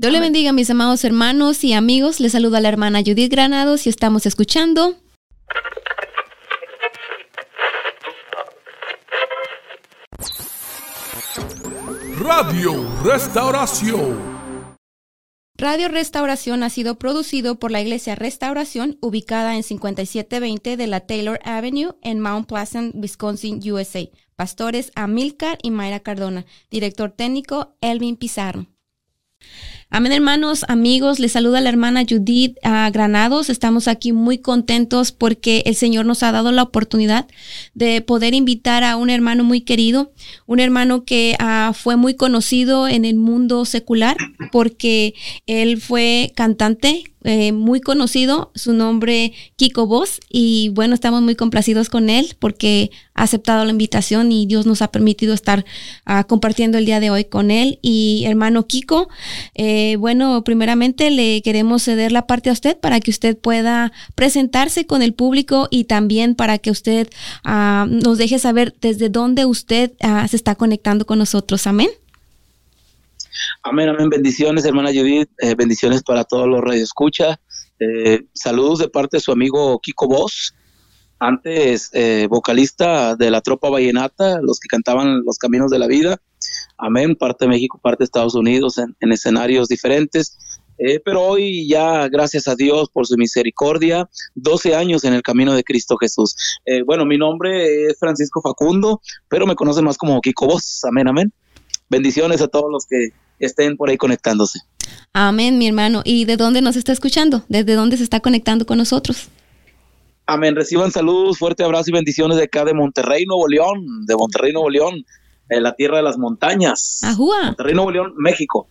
Dios le bendiga, mis amados hermanos y amigos. Les saluda la hermana Judith Granados y estamos escuchando. Radio Restauración. Radio Restauración ha sido producido por la Iglesia Restauración, ubicada en 5720 de la Taylor Avenue en Mount Pleasant, Wisconsin, USA. Pastores Amilcar y Mayra Cardona. Director técnico Elvin Pizarro. Amén, hermanos, amigos. Les saluda la hermana Judith ah, Granados. Estamos aquí muy contentos porque el Señor nos ha dado la oportunidad de poder invitar a un hermano muy querido, un hermano que ah, fue muy conocido en el mundo secular porque él fue cantante, eh, muy conocido, su nombre Kiko Voz, y bueno, estamos muy complacidos con él porque ha aceptado la invitación y Dios nos ha permitido estar ah, compartiendo el día de hoy con él. Y hermano Kiko, eh, bueno, primeramente le queremos ceder la parte a usted para que usted pueda presentarse con el público y también para que usted ah, nos deje saber desde dónde usted ah, se está conectando con nosotros. Amén. Amén, amén. Bendiciones, hermana Judith. Eh, bendiciones para todos los radioescucha. Eh, saludos de parte de su amigo Kiko Voz, antes eh, vocalista de la tropa vallenata, los que cantaban Los Caminos de la Vida. Amén, parte de México, parte de Estados Unidos, en, escenarios diferentes. Eh, pero hoy ya, gracias a Dios por su misericordia, 12 años en el camino de Cristo Jesús. bueno, mi nombre es Francisco Facundo, pero me conocen más como Kiko Voz. Amén, amén. Bendiciones a todos los que estén por ahí conectándose. Amén, mi hermano. ¿Y de dónde nos está escuchando? ¿Desde dónde se está conectando con nosotros? Amén. Reciban saludos, fuerte abrazo y bendiciones de acá de Monterrey, Nuevo León, de Monterrey, Nuevo León, en la tierra de las montañas. Ajúa. Monterrey, Nuevo León, México.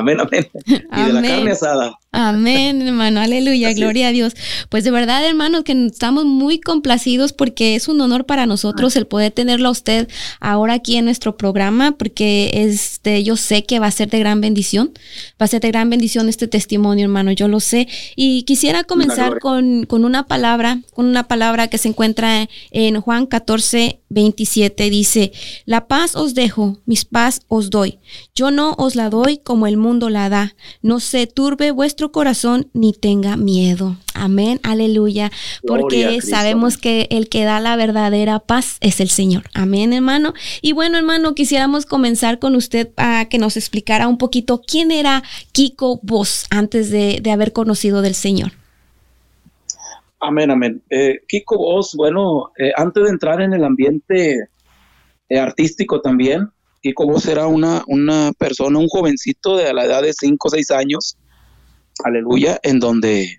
Amén, amén. Y de la carne asada. Amén, hermano, aleluya, gloria a Dios. Pues de verdad, hermanos, que estamos muy complacidos porque es un honor para nosotros el poder tenerlo a usted ahora aquí en nuestro programa, porque este, yo sé que va a ser de gran bendición, va a ser de gran bendición este testimonio, hermano, yo lo sé. Y quisiera comenzar con, con una palabra, con una palabra que se encuentra en Juan 14, 27, dice, la paz os dejo, mis paz os doy. Yo no os la doy como el mundo la da. No se turbe vuestro corazón ni tenga miedo. Amén, aleluya. Porque sabemos que el que da la verdadera paz es el Señor. Amén, hermano. Y bueno, hermano, quisiéramos comenzar con usted para que nos explicara un poquito quién era Kiko Vos antes de, haber conocido del Señor. Amén, amén. Eh, Kiko Vos, bueno, eh, antes de entrar en el ambiente eh, artístico también, Kiko Vos era una, una persona, un jovencito de la edad de 5 o 6 años, aleluya, en donde,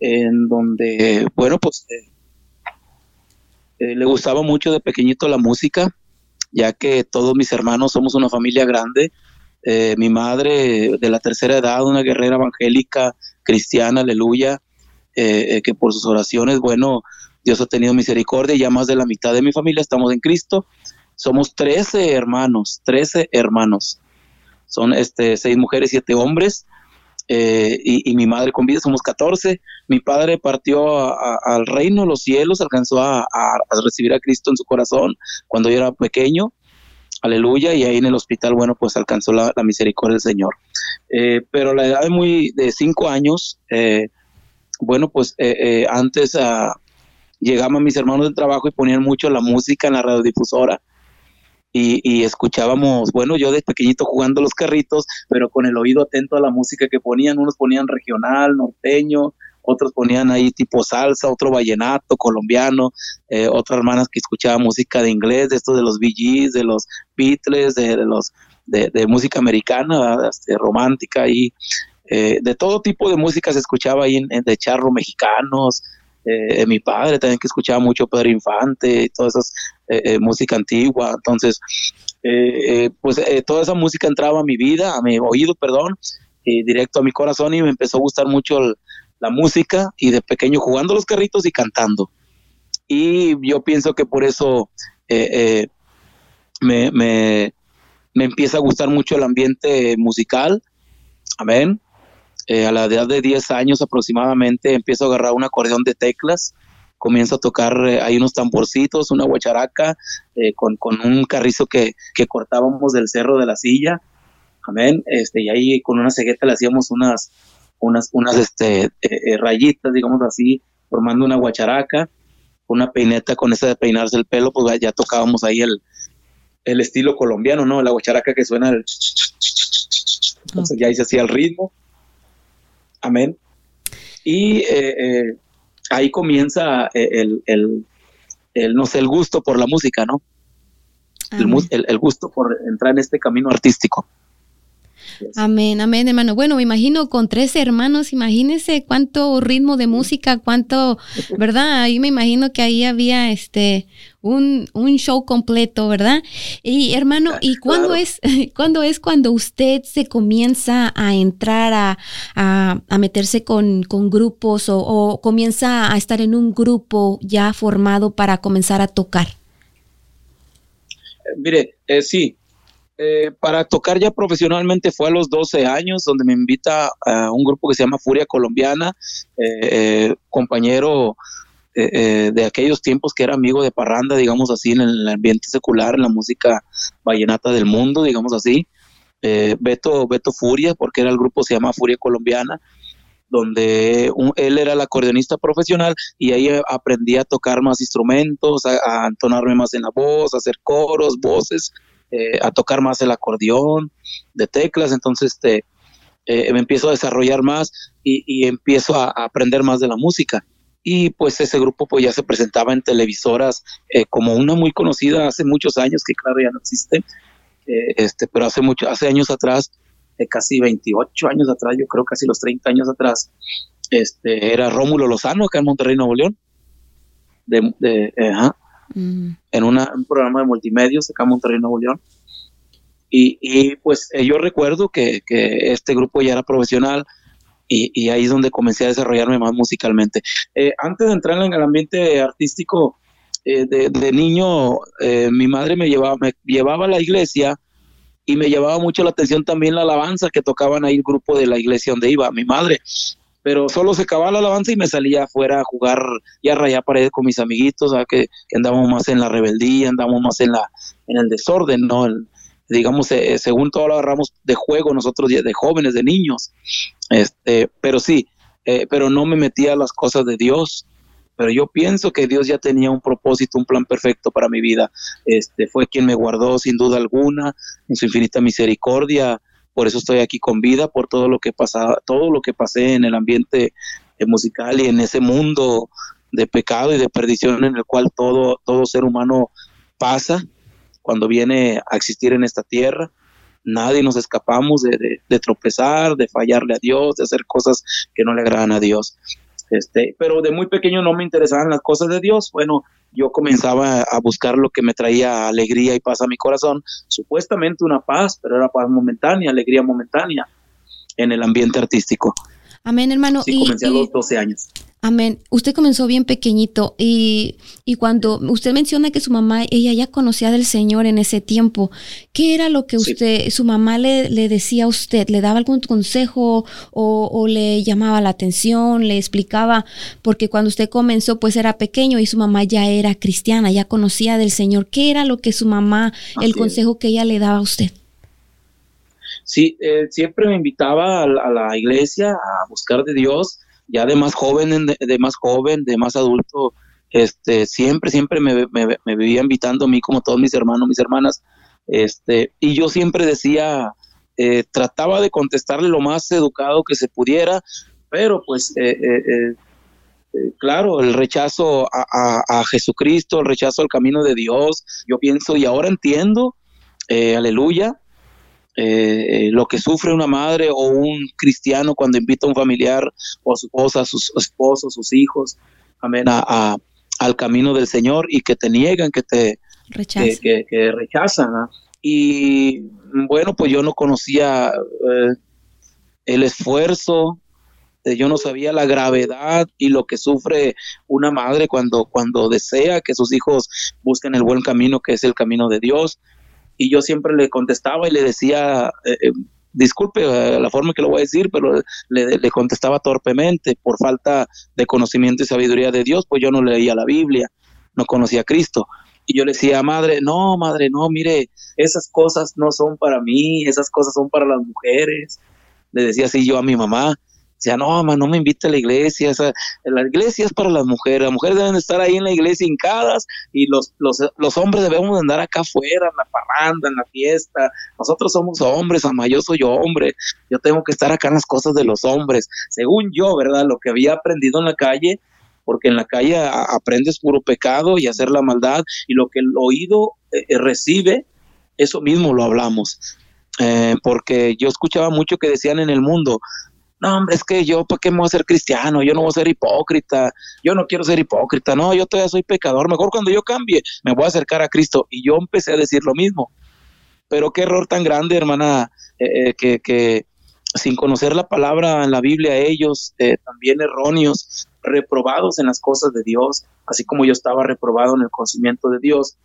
en donde, bueno, pues eh, eh, le gustaba mucho de pequeñito la música, ya que todos mis hermanos somos una familia grande. Eh, mi madre de la tercera edad, una guerrera evangélica, cristiana, aleluya, que por sus oraciones, bueno, Dios ha tenido misericordia y ya más de la mitad de mi familia estamos en Cristo. Somos 13 hermanos, 13 hermanos. Son este, seis mujeres, siete hombres. Eh, y, mi madre con vida, somos 14. Mi padre partió al reino de los cielos, alcanzó a, recibir a Cristo en su corazón cuando yo era pequeño. Aleluya, y ahí en el hospital, bueno, pues alcanzó la, misericordia del Señor. Eh, pero la edad de muy de cinco años, eh, bueno, pues antes uh, llegaban mis hermanos del trabajo y ponían mucho la música en la radiodifusora y, escuchábamos, bueno, yo de pequeñito jugando los carritos, pero con el oído atento a la música que ponían, unos ponían regional, norteño, otros ponían ahí tipo salsa, otro vallenato, colombiano, eh, otras hermanas que escuchaban música de inglés, de estos de los Bee de los Beatles, de, los de, música americana, este, romántica y eh, de todo tipo de música se escuchaba ahí en, de charro mexicanos, eh, mi padre también que escuchaba mucho Pedro Infante y toda esa eh, eh, música antigua, entonces pues toda esa música entraba a mi vida, a mi oído, perdón, y directo a mi corazón y me empezó a gustar mucho la música y de pequeño jugando los carritos y cantando. Y yo pienso que por eso me, me, me empieza a gustar mucho el ambiente musical, amén, eh, a la edad de 10 años aproximadamente empiezo a agarrar un acordeón de teclas, comienzo a tocar eh, ahí unos tamborcitos, una guacharaca, eh, con, un carrizo que, cortábamos del cerro de la silla. Amén. Este, y ahí con una cegueta le hacíamos unas, unas, unas este, eh, eh, rayitas, digamos así, formando una guacharaca, una peineta con esa de peinarse el pelo, pues ya tocábamos ahí el, el estilo colombiano, ¿no? La guacharaca que suena el... Entonces ya ahí se hacía el ritmo. Amén. Y eh, ahí comienza el, el, el, no sé, el gusto por la música, ¿no? El, el, gusto por entrar en este camino artístico. Amén, amén, hermano. Bueno, me imagino con tres hermanos, imagínese cuánto ritmo de música, cuánto, ¿verdad? Ahí me imagino que ahí había este un, un show completo, ¿verdad? Y hermano, ¿y cuándo es, cuándo es cuando usted se comienza a entrar a, a, meterse con, con grupos o, o comienza a estar en un grupo ya formado para comenzar a tocar? Mire, eh, sí, eh, para tocar ya profesionalmente fue a los 12 años, donde me invita a un grupo que se llama Furia Colombiana, eh, compañero eh, de aquellos tiempos que era amigo de Parranda, digamos así, en el ambiente secular, en la música vallenata del mundo, digamos así. Beto, Beto Furia, porque era el grupo se llama Furia Colombiana, donde él era el acordeonista profesional y ahí aprendí a tocar más instrumentos, a, a entonarme más en la voz, a hacer coros, voces, eh, a tocar más el acordeón, de teclas, entonces este, eh, me empiezo a desarrollar más y, empiezo a, aprender más de la música. Y pues ese grupo pues ya se presentaba en televisoras eh, como una muy conocida hace muchos años, que claro ya no existe, este, pero hace, mucho, hace años atrás, casi 28 años atrás, yo creo casi los 30 años atrás, este, era Rómulo Lozano acá en Monterrey, Nuevo León. De, de, en un programa de multimedios acá en Monterrey, Nuevo León. Y, y pues eh, yo recuerdo que, que, este grupo ya era profesional y, y, ahí es donde comencé a desarrollarme más musicalmente. Eh, antes de entrar en el ambiente artístico, eh, de, de, niño, mi madre me llevaba, me llevaba a la iglesia y me llevaba mucho la atención también la alabanza que tocaban ahí el grupo de la iglesia donde iba mi madre pero solo se acababa la alabanza y me salía afuera a jugar y a rayar paredes con mis amiguitos, que, que, andábamos más en la rebeldía, andábamos más en la en el desorden, ¿no? digamos, eh, según todo lo agarramos de juego nosotros de jóvenes, de niños, este, pero sí, eh, pero no me metía a las cosas de Dios, pero yo pienso que Dios ya tenía un propósito, un plan perfecto para mi vida. Este fue quien me guardó sin duda alguna en su infinita misericordia por eso estoy aquí con vida, por todo lo que pasaba, todo lo que pasé en el ambiente eh, musical y en ese mundo de pecado y de perdición en el cual todo, todo ser humano pasa cuando viene a existir en esta tierra. Nadie nos escapamos de, de tropezar, de fallarle a Dios, de hacer cosas que no le agradan a Dios. Este, pero de muy pequeño no me interesaban las cosas de Dios. Bueno, yo comenzaba a buscar lo que me traía alegría y paz a mi corazón, supuestamente una paz, pero era paz momentánea, alegría momentánea en el ambiente artístico. Amén, hermano. y, comencé a los 12 años. Amén. Usted comenzó bien pequeñito y, y, cuando usted menciona que su mamá, ella ya conocía del Señor en ese tiempo, ¿qué era lo que usted, su mamá le, le, decía a usted? ¿Le daba algún consejo o, o, le llamaba la atención, le explicaba? Porque cuando usted comenzó, pues era pequeño y su mamá ya era cristiana, ya conocía del Señor. ¿Qué era lo que su mamá, el consejo que ella le daba a usted? Sí, eh, siempre me invitaba a, a la iglesia a buscar de Dios ya de más joven, de, más joven, de más adulto, este, siempre, siempre me, me, vivía invitando a mí como todos mis hermanos, mis hermanas, este, y yo siempre decía, eh, trataba de contestarle lo más educado que se pudiera, pero pues, eh, eh, claro, el rechazo a, a, Jesucristo, el rechazo al camino de Dios, yo pienso, y ahora entiendo, aleluya, eh, lo que sufre una madre o un cristiano cuando invita a un familiar o a su esposa, a sus esposos, sus hijos, amén, a, al camino del Señor y que te niegan, que te Que, rechazan. Y bueno, pues yo no conocía eh, el esfuerzo, eh, yo no sabía la gravedad y lo que sufre una madre cuando, cuando desea que sus hijos busquen el buen camino, que es el camino de Dios y yo siempre le contestaba y le decía, eh, eh, disculpe eh, la forma que lo voy a decir, pero le, contestaba torpemente por falta de conocimiento y sabiduría de Dios, pues yo no leía la Biblia, no conocía a Cristo. Y yo le decía, madre, no, madre, no, mire, esas cosas no son para mí, esas cosas son para las mujeres. Le decía así yo a mi mamá. Decía, no, mamá, no me invite a la iglesia. La iglesia es para las mujeres. Las mujeres deben estar ahí en la iglesia hincadas y los, los, los hombres debemos andar acá afuera, en la parranda, en la fiesta. Nosotros somos hombres, mamá, yo soy hombre. Yo tengo que estar acá en las cosas de los hombres. Según yo, ¿verdad? Lo que había aprendido en la calle, porque en la calle aprendes puro pecado y hacer la maldad, y lo que el oído eh, eh, recibe, eso mismo lo hablamos. Eh, porque yo escuchaba mucho que decían en el mundo, no, hombre, es que yo, ¿para qué me voy a ser cristiano? Yo no voy a ser hipócrita, yo no quiero ser hipócrita, no, yo todavía soy pecador, mejor cuando yo cambie, me voy a acercar a Cristo. Y yo empecé a decir lo mismo. Pero qué error tan grande, hermana, que, que, sin conocer la palabra en la Biblia, ellos también erróneos, reprobados en las cosas de Dios, así como yo estaba reprobado en el conocimiento de Dios.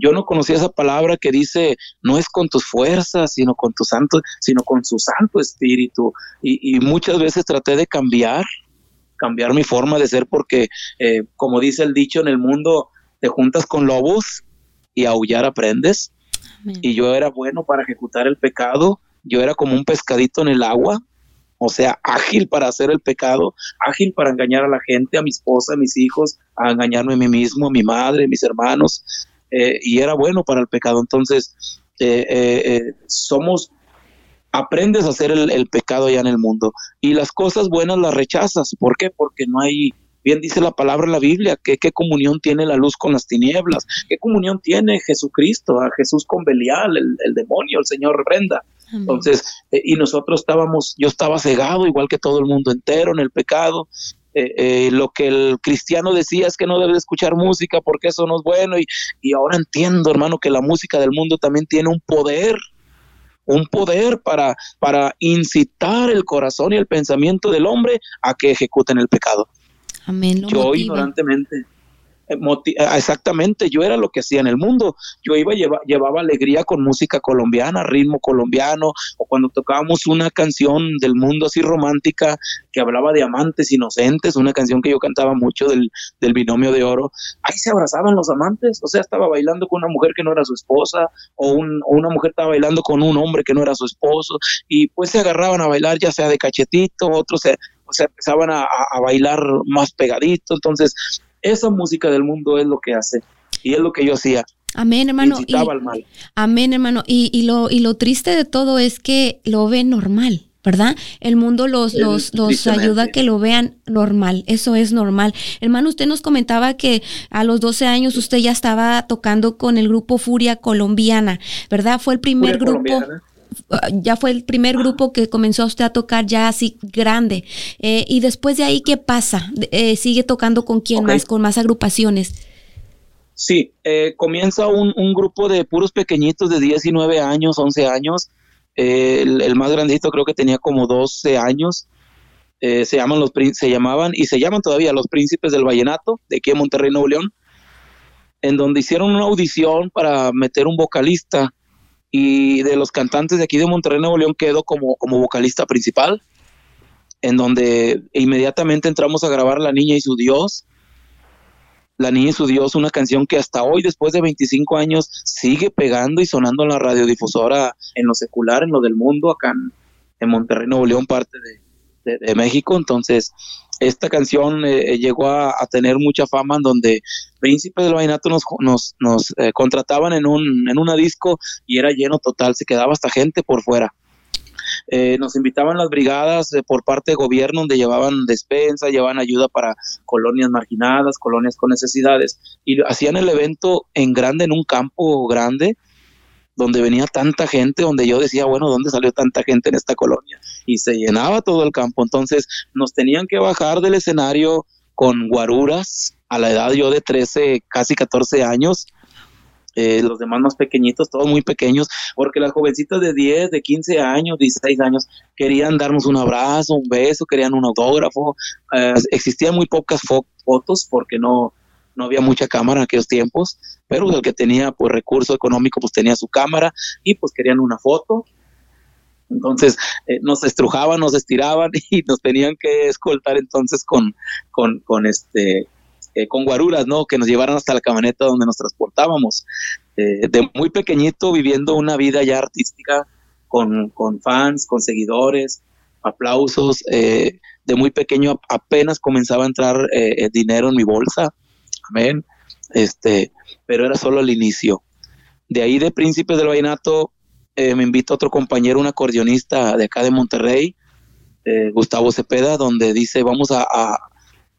Yo no conocía esa palabra que dice, no es con tus fuerzas, sino con tu santo, sino con su santo espíritu. Y, muchas veces traté de cambiar, cambiar mi forma de ser, porque eh, como dice el dicho en el mundo, te juntas con lobos y aullar aprendes. Y yo era bueno para ejecutar el pecado, yo era como un pescadito en el agua, o sea, ágil para hacer el pecado, ágil para engañar a la gente, a mi esposa, a mis hijos, a engañarme a mí mismo, a mi madre, a mis hermanos, eh, y era bueno para el pecado. Entonces, eh, eh, somos, aprendes a hacer el, pecado allá en el mundo, y las cosas buenas las rechazas. ¿Por qué? Porque no hay, bien dice la palabra en la Biblia, que qué comunión tiene la luz con las tinieblas, qué comunión tiene Jesucristo, a Jesús con Belial, el, el demonio, el Señor reprenda. Entonces, eh, y nosotros estábamos, yo estaba cegado igual que todo el mundo entero en el pecado. Eh, eh, lo que el cristiano decía es que no debe escuchar música porque eso no es bueno y, y ahora entiendo, hermano, que la música del mundo también tiene un poder, un poder para, para incitar el corazón y el pensamiento del hombre a que ejecuten el pecado. Amén. Yo ignorantemente exactamente, yo era lo que hacía en el mundo. Yo iba lleva, llevaba alegría con música colombiana, ritmo colombiano, o cuando tocábamos una canción del mundo así romántica que hablaba de amantes inocentes, una canción que yo cantaba mucho del, del binomio de oro, ahí se abrazaban los amantes, o sea, estaba bailando con una mujer que no era su esposa, o, un, una mujer estaba bailando con un hombre que no era su esposo, y pues se agarraban a bailar ya sea de cachetito, otros se, o empezaban a, a bailar más pegadito, entonces esa música del mundo es lo que hace y es lo que yo hacía. Amén, hermano. Y, al mal. Amén, hermano. Y, y, lo, y lo triste de todo es que lo ven normal. ¿verdad? El mundo los, los, los ayuda a que lo vean normal, eso es normal. Hermano, usted nos comentaba que a los 12 años usted ya estaba tocando con el grupo Furia Colombiana, ¿verdad? Fue el primer grupo. Ah, ya fue el primer grupo que comenzó usted a tocar ya así grande. Eh, y después de ahí, ¿qué pasa? Eh, ¿Sigue tocando con quién más, con más agrupaciones? Sí, eh, comienza un, grupo de puros pequeñitos de 19 años, 11 años. El, más grandito creo que tenía como 12 años. se, llaman los, se llamaban y se llaman todavía los Príncipes del Vallenato, de aquí en Monterrey, Nuevo León, en donde hicieron una audición para meter un vocalista y de los cantantes de aquí de Monterrey, Nuevo León, quedo como, como vocalista principal, en donde inmediatamente entramos a grabar La Niña y su Dios. La Niña y su Dios, una canción que hasta hoy, después de 25 años, sigue pegando y sonando en la radiodifusora, en lo secular, en lo del mundo, acá en, Monterrey, Nuevo León, parte de México. Entonces, esta canción eh, eh, llegó a, tener mucha fama en donde Príncipes del Vallenato nos, nos, nos eh, contrataban en, un, una disco y era lleno total, se quedaba hasta gente por fuera. nos invitaban las brigadas por parte de gobierno donde llevaban despensa, llevaban ayuda para colonias marginadas, colonias con necesidades y hacían el evento en grande, en un campo grande, donde venía tanta gente, donde yo decía, bueno, ¿dónde salió tanta gente en esta colonia? Y se llenaba todo el campo. Entonces nos tenían que bajar del escenario con guaruras a la edad yo de 13, casi 14 años. Eh, los demás más pequeñitos, todos muy pequeños, porque las jovencitas de 10, de 15 años, 16 años, querían darnos un abrazo, un beso, querían un autógrafo. Eh, existían muy pocas fotos porque no, no había mucha cámara en aquellos tiempos, pero el que tenía pues recurso económico pues tenía su cámara y pues querían una foto. Entonces eh, nos estrujaban, nos estiraban y nos tenían que escoltar entonces con, con, con este con guaruras, ¿no? Que nos llevaran hasta la camioneta donde nos transportábamos. de muy pequeñito viviendo una vida ya artística con, con fans, con seguidores, aplausos. de muy pequeño apenas comenzaba a entrar dinero en mi bolsa. Amén. Este, pero era solo el inicio. De ahí de Príncipes del Vallenato eh, me invita otro compañero, un acordeonista de acá de Monterrey, eh, Gustavo Cepeda, donde dice, vamos a,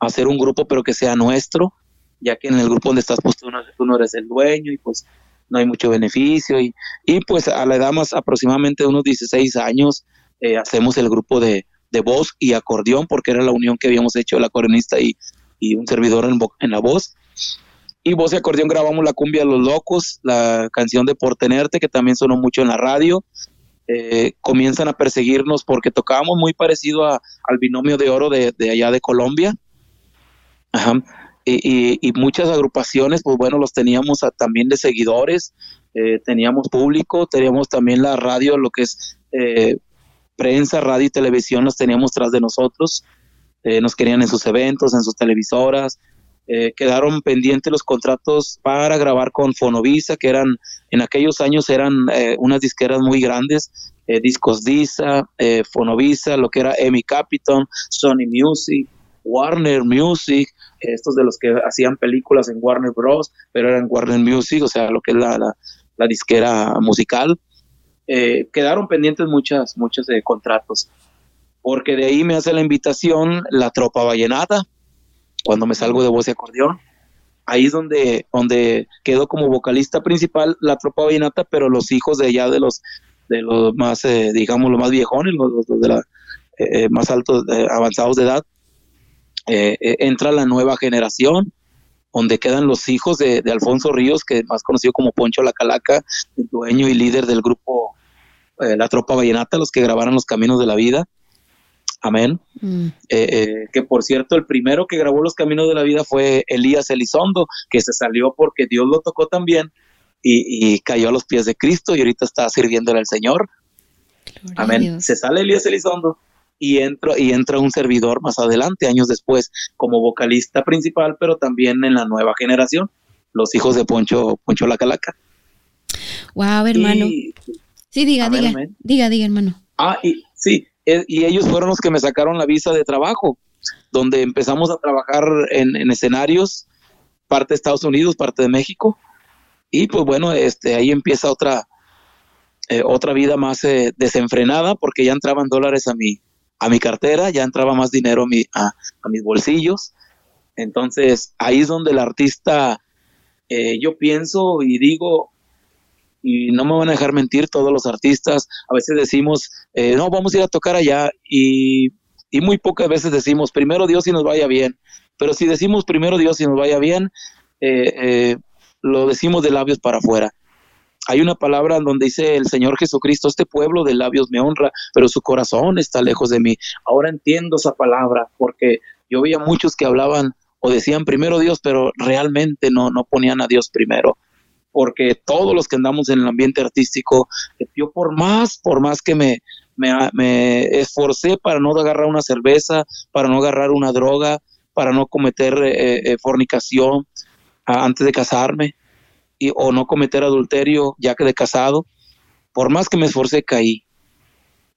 hacer un grupo, pero que sea nuestro, ya que en el grupo donde estás, pues tú no, eres el dueño y pues no hay mucho beneficio. Y, y pues a la edad más aproximadamente de unos 16 años, eh, hacemos el grupo de, voz y acordeón, porque era la unión que habíamos hecho el acordeonista y, y un servidor en, en la voz. Y voz y acordeón grabamos la cumbia de los locos, la canción de Por Tenerte, que también sonó mucho en la radio. Eh, comienzan a perseguirnos porque tocábamos muy parecido al binomio de oro de, allá de Colombia. Y, muchas agrupaciones, pues bueno, los teníamos también de seguidores, eh, teníamos público, teníamos también la radio, lo que es eh, prensa, radio y televisión, los teníamos tras de nosotros. nos querían en sus eventos, en sus televisoras, eh, quedaron pendientes los contratos para grabar con Fonovisa, que eran en aquellos años eran eh, unas disqueras muy grandes, eh, Discos Disa, Fonovisa, lo que era Emmy Capital, Sony Music, Warner Music, estos de los que hacían películas en Warner Bros., pero eran Warner Music, o sea, lo que es la, la, disquera musical. quedaron pendientes muchas, muchos contratos, porque de ahí me hace la invitación la Tropa Vallenata, cuando me salgo de voz y acordeón. Ahí es donde, donde quedó como vocalista principal la tropa vallenata, pero los hijos de allá de los, de los más, eh, digamos, los más viejones, los, de la, eh, eh, más altos, avanzados de edad, entra la nueva generación, donde quedan los hijos de, de, Alfonso Ríos, que más conocido como Poncho La Calaca, el dueño y líder del grupo La Tropa Vallenata, los que grabaron Los Caminos de la Vida. Amén. Mm. Eh, eh, que por cierto, el primero que grabó Los Caminos de la Vida fue Elías Elizondo, que se salió porque Dios lo tocó también y, cayó a los pies de Cristo y ahorita está sirviéndole al Señor. Amén. Se sale Elías Elizondo y entra, y entra un servidor más adelante, años después, como vocalista principal, pero también en la nueva generación, los hijos de Poncho, Poncho La Calaca. Wow, hermano. sí, diga, diga, diga, diga, hermano. Ah, y sí, eh, y ellos fueron los que me sacaron la visa de trabajo, donde empezamos a trabajar en, escenarios, parte de Estados Unidos, parte de México, y pues bueno, este, ahí empieza otra, eh, otra vida más eh, desenfrenada, porque ya entraban dólares a mi, a mi cartera, ya entraba más dinero a, mi, a, mis bolsillos, entonces ahí es donde el artista, yo pienso y digo, y no me van a dejar mentir todos los artistas, a veces decimos, eh, no, vamos a ir a tocar allá y, muy pocas veces decimos, primero Dios y nos vaya bien, pero si decimos primero Dios y nos vaya bien, eh, eh, lo decimos de labios para afuera. Hay una palabra donde dice el Señor Jesucristo, este pueblo de labios me honra, pero su corazón está lejos de mí. Ahora entiendo esa palabra porque yo veía muchos que hablaban o decían primero Dios, pero realmente no, no ponían a Dios primero porque todos los que andamos en el ambiente artístico, yo por más, por más que me, esforcé para no agarrar una cerveza, para no agarrar una droga, para no cometer eh, eh, fornicación antes de casarme, y, o no cometer adulterio ya que de casado, por más que me esforcé, caí.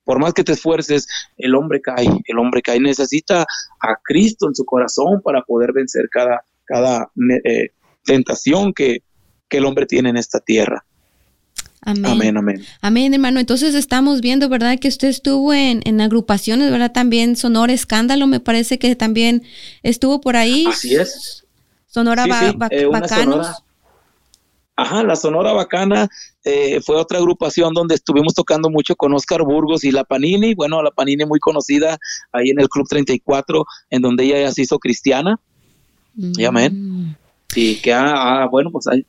Por más que te esfuerces, el hombre cae, el hombre cae. Necesita a Cristo en su corazón para poder vencer cada, cada eh, tentación que, que el hombre tiene en esta tierra. Amén. amén. Amén, hermano. Entonces estamos viendo, ¿verdad? Que usted estuvo en, en, agrupaciones, ¿verdad? También Sonora Escándalo, me parece que también estuvo por ahí. Así es. Sonora eh, Bacanos. ajá, la Sonora Bacana eh, fue otra agrupación donde estuvimos tocando mucho con Oscar Burgos y la Panini. Bueno, la Panini muy conocida ahí en el Club 34, en donde ella ya se hizo cristiana. amén. Y que, ah, ah, bueno, pues ahí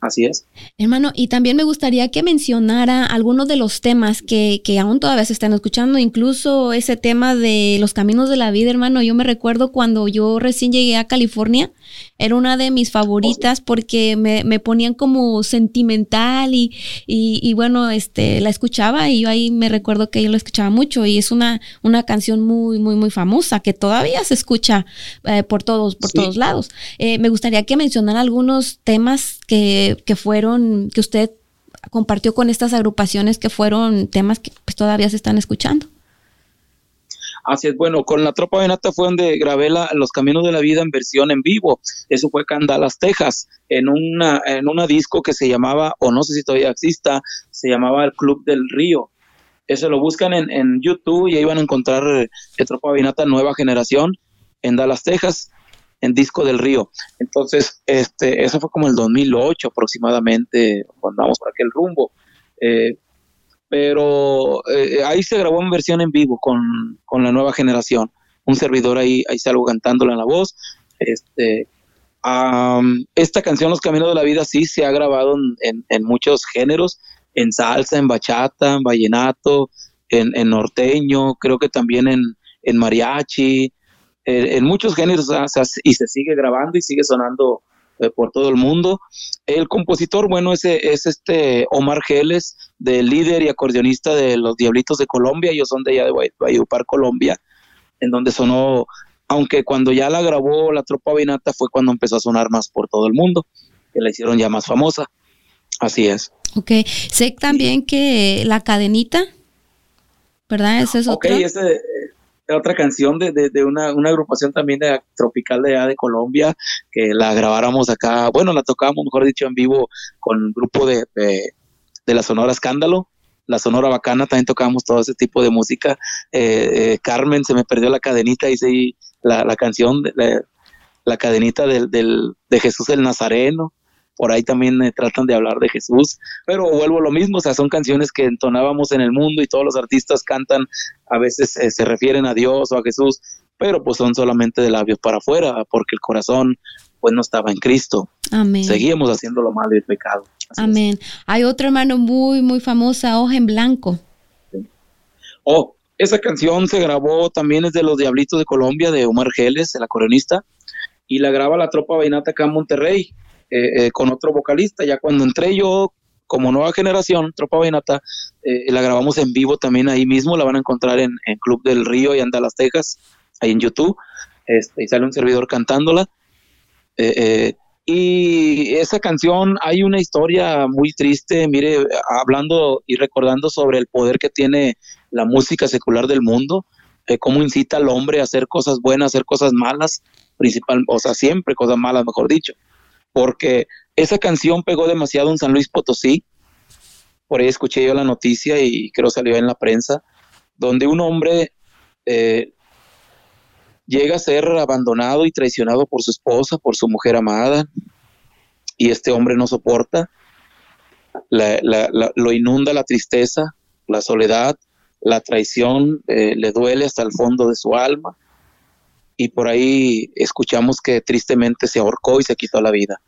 Así es. Hermano, y también me gustaría que mencionara algunos de los temas que, que, aún todavía se están escuchando, incluso ese tema de los caminos de la vida, hermano. Yo me recuerdo cuando yo recién llegué a California, Era una de mis favoritas porque me, me ponían como sentimental y, y, bueno, este, la escuchaba y yo ahí me recuerdo que yo la escuchaba mucho y es una, una canción muy, muy, muy famosa que todavía se escucha eh, por todos, por todos lados. Eh, me gustaría que mencionara algunos temas que, que fueron, que usted compartió con estas agrupaciones que fueron temas que pues, todavía se están escuchando. Así es, bueno, con la Tropa Venata fue donde grabé Los Caminos de la Vida en versión en vivo. Eso fue Dallas, Texas, en una, en una disco que se llamaba, o no sé si todavía exista, se llamaba El Club del Río. Eso lo buscan en, en YouTube y ahí van a encontrar eh, Tropa Venata Nueva Generación en Dallas, Texas, en Disco del Río. Entonces, este, eso fue como el 2008 aproximadamente, cuando vamos por aquel rumbo. Eh, pero eh, ahí se grabó en versión en vivo con, la nueva generación. Un servidor ahí, ahí salgo cantándole en la voz. Este, esta canción Los Caminos de la Vida sí se ha grabado en, muchos géneros, en salsa, en bachata, en vallenato, en, norteño, creo que también en, en mariachi, en muchos géneros y se sigue grabando y sigue sonando eh, por todo el mundo. El compositor, bueno, ese es este Omar Geles, del líder y acordeonista de los Diablitos de Colombia, ellos son de allá de Valledupar, Colombia, en donde sonó, aunque cuando ya la grabó la Tropa Vinata fue cuando empezó a sonar más por todo el mundo, que la hicieron ya más famosa. Así es. Ok, sé también que La Cadenita, ¿verdad? Ese es otro. Ok, ese, otra canción de, de, una, agrupación también de tropical de allá de Colombia, que la grabáramos acá, bueno, la tocábamos, mejor dicho, en vivo con un grupo de, de, la Sonora Escándalo, la Sonora Bacana, también tocábamos todo ese tipo de música. Eh, eh, Carmen, se me perdió la cadenita, hice la, la canción, la, la cadenita de Jesús el Nazareno por ahí también eh, tratan de hablar de Jesús, pero vuelvo a lo mismo, o sea, son canciones que entonábamos en el mundo y todos los artistas cantan, a veces eh, se refieren a Dios o a Jesús, pero pues son solamente de labios para afuera, porque el corazón pues no estaba en Cristo. Amén. Seguíamos haciendo lo malo y el pecado. Amén. Hay otro hermano muy, muy famosa, Hoja en Blanco. Oh, esa canción se grabó también es de los Diablitos de Colombia, de Omar Geles, el acordeonista, y la graba la tropa Vainata acá en Monterrey. Eh, eh, con otro vocalista. Ya cuando entré yo como nueva generación, Tropa Venata, eh, la grabamos en vivo también ahí mismo, la van a encontrar en, Club del Río y Andalas, Texas, ahí en YouTube, este, y sale un servidor cantándola. Y esa canción, hay una historia muy triste, mire, hablando y recordando sobre el poder que tiene la música secular del mundo, cómo incita al hombre a hacer cosas buenas, a hacer cosas malas, principal, o sea, siempre cosas malas, mejor dicho porque esa canción pegó demasiado en San Luis Potosí. Por ahí escuché yo la noticia y creo salió en la prensa, donde un hombre eh, llega a ser abandonado y traicionado por su esposa, por su mujer amada, y este hombre no soporta, lo inunda la tristeza, la soledad, la traición, eh, le duele hasta el fondo de su alma. Y por ahí escuchamos que tristemente se ahorcó y se quitó la vida.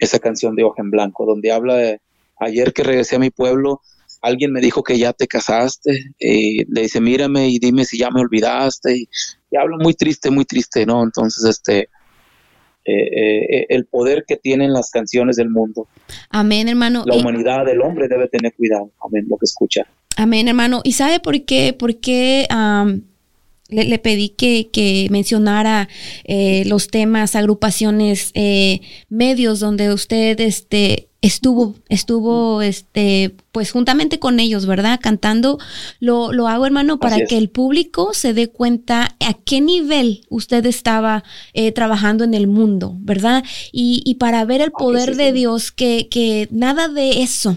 Esa canción de Hoja en Blanco, donde habla de ayer que regresé a mi pueblo, alguien me dijo que ya te casaste, y le dice, mírame y dime si ya me olvidaste, y, habla muy triste, muy triste, ¿no? Entonces, este, eh, eh, el poder que tienen las canciones del mundo. Amén, hermano. La humanidad del hombre debe tener cuidado, amén, lo que escucha. Amén, hermano. ¿Y sabe por qué? Por qué le, pedí que, que mencionara eh, los temas, agrupaciones, eh, medios donde usted este, estuvo, estuvo, este, pues juntamente con ellos, ¿verdad? Cantando. Lo, lo hago, hermano, para que el público se dé cuenta a qué nivel usted estaba eh, trabajando en el mundo, ¿verdad? Y, y para ver el poder de Dios, que, que nada de eso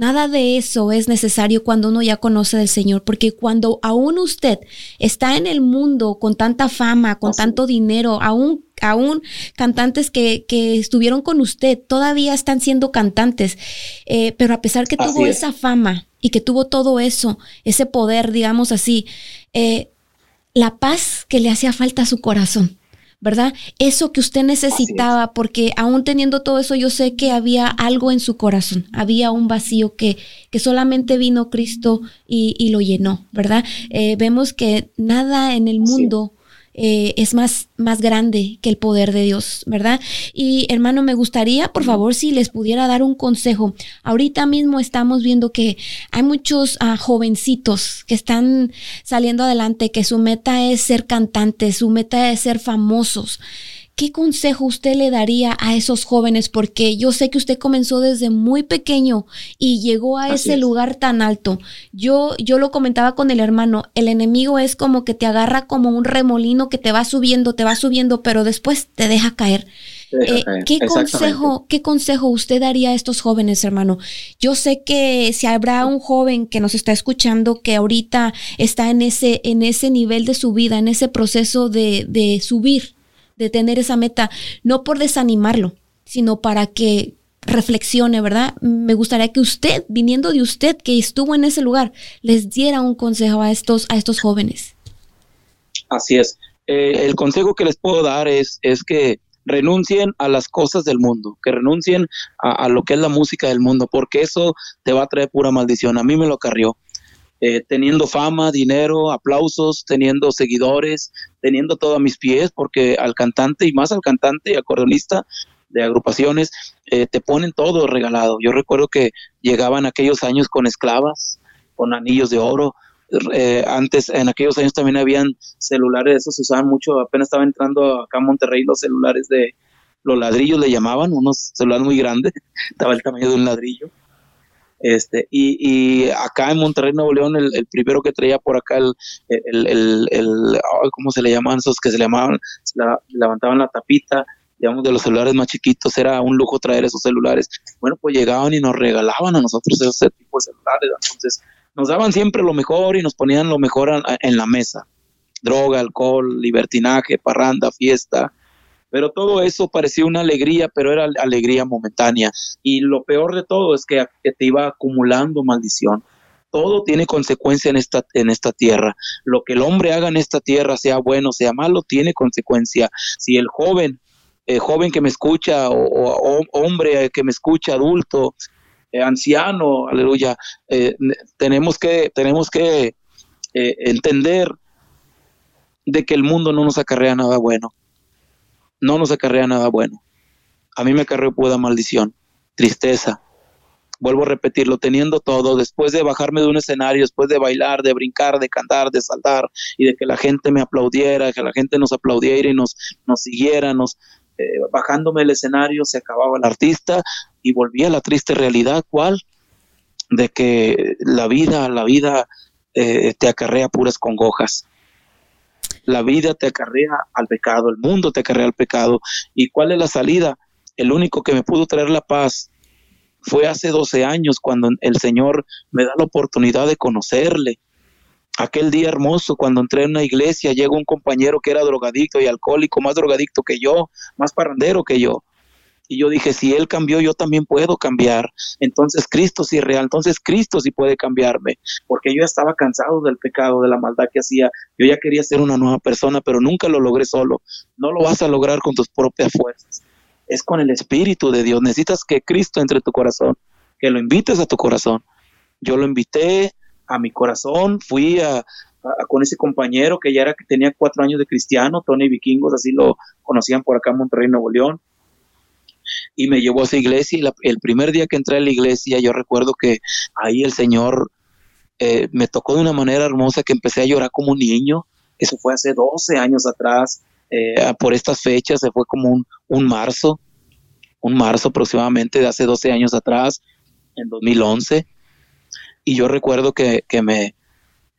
Nada de eso es necesario cuando uno ya conoce del Señor, porque cuando aún usted está en el mundo con tanta fama, con tanto dinero, aún, aún cantantes que, que, estuvieron con usted, todavía están siendo cantantes, eh, pero a pesar que tuvo esa fama y que tuvo todo eso, ese poder, digamos así, eh, la paz que le hacía falta a su corazón ¿verdad? Eso que usted necesitaba, porque aún teniendo todo eso, yo sé que había algo en su corazón, había un vacío que, que solamente vino Cristo y, lo llenó, ¿verdad? Eh, vemos que nada en el mundo eh, es más, más grande que el poder de Dios, ¿verdad? Y hermano, me gustaría, por favor, si les pudiera dar un consejo. Ahorita mismo estamos viendo que hay muchos ah, jovencitos que están saliendo adelante, que su meta es ser cantantes, su meta es ser famosos. ¿Qué consejo usted le daría a esos jóvenes? Porque yo sé que usted comenzó desde muy pequeño y llegó a ese lugar tan alto. Yo, yo lo comentaba con el hermano, el enemigo es como que te agarra como un remolino que te va subiendo, te va subiendo, pero después te deja caer. Eh, ¿qué, consejo, ¿Qué consejo usted daría a estos jóvenes, hermano? Yo sé que si habrá un joven que nos está escuchando que ahorita está en ese, en ese nivel de su vida, en ese proceso de, de subir, de tener esa meta, no por desanimarlo, sino para que reflexione, ¿verdad? Me gustaría que usted, viniendo de usted que estuvo en ese lugar, les diera un consejo a estos, a estos jóvenes. Así es. Eh, el consejo que les puedo dar es, es que renuncien a las cosas del mundo, que renuncien a, a, lo que es la música del mundo, porque eso te va a traer pura maldición. A mí me lo carrió. Eh, teniendo fama, dinero, aplausos, teniendo seguidores, teniendo todo a mis pies, porque al cantante y más al cantante y acordeonista de agrupaciones, eh, te ponen todo regalado. Yo recuerdo que llegaban aquellos años con esclavas, con anillos de oro. Eh, antes, en aquellos años también habían celulares, esos se usaban mucho, apenas estaba entrando acá a Monterrey los celulares de los ladrillos le llamaban, unos celulares muy grandes, estaba el tamaño de un ladrillo este, y, y acá en Monterrey, Nuevo León, el, primero que traía por acá, el, el, el, ¿cómo se le llaman esos que se le llamaban? La, levantaban la tapita, digamos, de los celulares más chiquitos, era un lujo traer esos celulares. Bueno, pues llegaban y nos regalaban a nosotros ese tipo de celulares, entonces nos daban siempre lo mejor y nos ponían lo mejor en la mesa. Droga, alcohol, libertinaje, parranda, fiesta, pero todo eso parecía una alegría, pero era alegría momentánea. Y lo peor de todo es que, te iba acumulando maldición. Todo tiene consecuencia en esta, en esta tierra. Lo que el hombre haga en esta tierra, sea bueno, sea malo, tiene consecuencia. Si el joven, el joven que me escucha, o, hombre que me escucha, adulto, eh, anciano, aleluya, eh, tenemos que, tenemos que eh, entender de que el mundo no nos acarrea nada bueno no nos acarrea nada bueno. A mí me acarreó pura maldición, tristeza. Vuelvo a repetirlo, teniendo todo, después de bajarme de un escenario, después de bailar, de brincar, de cantar, de saltar y de que la gente me aplaudiera, que la gente nos aplaudiera y nos, nos siguiera, nos, eh, bajándome del escenario se acababa el artista y volvía la triste realidad, ¿cuál? De que la vida, la vida eh, te acarrea puras congojas la vida te acarrea al pecado, el mundo te acarrea al pecado. ¿Y cuál es la salida? El único que me pudo traer la paz fue hace 12 años cuando el Señor me da la oportunidad de conocerle. Aquel día hermoso cuando entré en una iglesia, llegó un compañero que era drogadicto y alcohólico, más drogadicto que yo, más parrandero que yo. Y yo dije, si Él cambió, yo también puedo cambiar. Entonces Cristo sí es real, entonces Cristo sí puede cambiarme, porque yo estaba cansado del pecado, de la maldad que hacía. Yo ya quería ser una nueva persona, pero nunca lo logré solo. No lo vas a lograr con tus propias fuerzas. Es con el Espíritu de Dios. Necesitas que Cristo entre tu corazón, que lo invites a tu corazón. Yo lo invité a mi corazón, fui a, con ese compañero que ya era que tenía cuatro años de cristiano, Tony Vikingos, así lo conocían por acá en Monterrey, Nuevo León y me llevó a esa iglesia el primer día que entré a la iglesia yo recuerdo que ahí el Señor eh, me tocó de una manera hermosa que empecé a llorar como un niño. Eso fue hace 12 años atrás. Eh, por estas fechas, se fue como un, un marzo, un marzo aproximadamente de hace 12 años atrás, en 2011. Y yo recuerdo que, que me,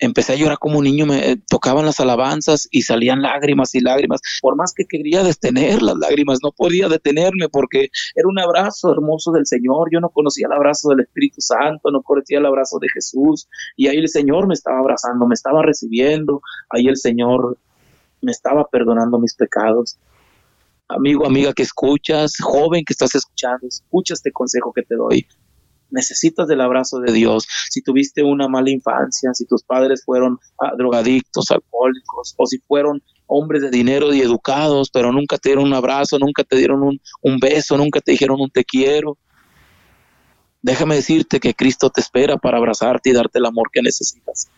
empecé a llorar como un niño, me tocaban las alabanzas y salían lágrimas y lágrimas. Por más que quería detener las lágrimas, no podía detenerme porque era un abrazo hermoso del Señor. Yo no conocía el abrazo del Espíritu Santo, no conocía el abrazo de Jesús. Y ahí el Señor me estaba abrazando, me estaba recibiendo. Ahí el Señor me estaba perdonando mis pecados. Amigo, amiga que escuchas, joven que estás escuchando, escucha este consejo que te doy necesitas del abrazo de Dios. Si tuviste una mala infancia, si tus padres fueron ah, drogadictos, alcohólicos, o si fueron hombres de dinero y educados, pero nunca te dieron un abrazo, nunca te dieron un, un beso, nunca te dijeron un te quiero. Déjame decirte que Cristo te espera para abrazarte y darte el amor que necesitas.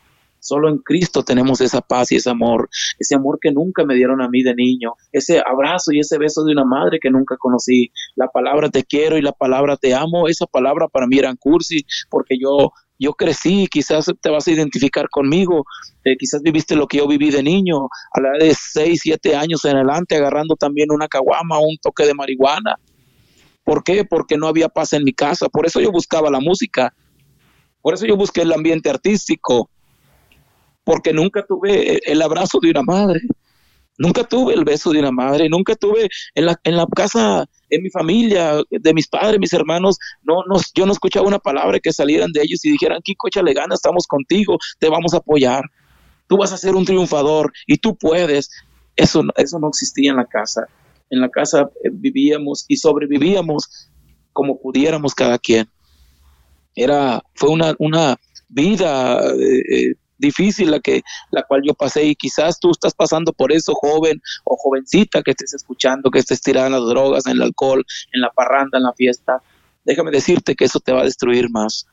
Solo en Cristo tenemos esa paz y ese amor, ese amor que nunca me dieron a mí de niño, ese abrazo y ese beso de una madre que nunca conocí, la palabra te quiero y la palabra te amo, esa palabra para mí era cursi porque yo yo crecí, quizás te vas a identificar conmigo, eh, quizás viviste lo que yo viví de niño, a la edad de 6, 7 años en adelante, agarrando también una caguama, un toque de marihuana. ¿Por qué? Porque no había paz en mi casa, por eso yo buscaba la música, por eso yo busqué el ambiente artístico, porque nunca tuve el abrazo de una madre, nunca tuve el beso de una madre, nunca tuve en la, en la casa, en mi familia, de mis padres, mis hermanos, no, no, yo no escuchaba una palabra que salieran de ellos y dijeran, Kiko, échale gana, estamos contigo, te vamos a apoyar, tú vas a ser un triunfador y tú puedes. Eso, eso no existía en la casa. En la casa eh, vivíamos y sobrevivíamos como pudiéramos cada quien. Era, fue una, una vida eh, eh, difícil la que la cual yo pasé y quizás tú estás pasando por eso joven o jovencita que estés escuchando que estés tirada en las drogas en el alcohol en la parranda en la fiesta. Déjame decirte que eso te va a destruir más.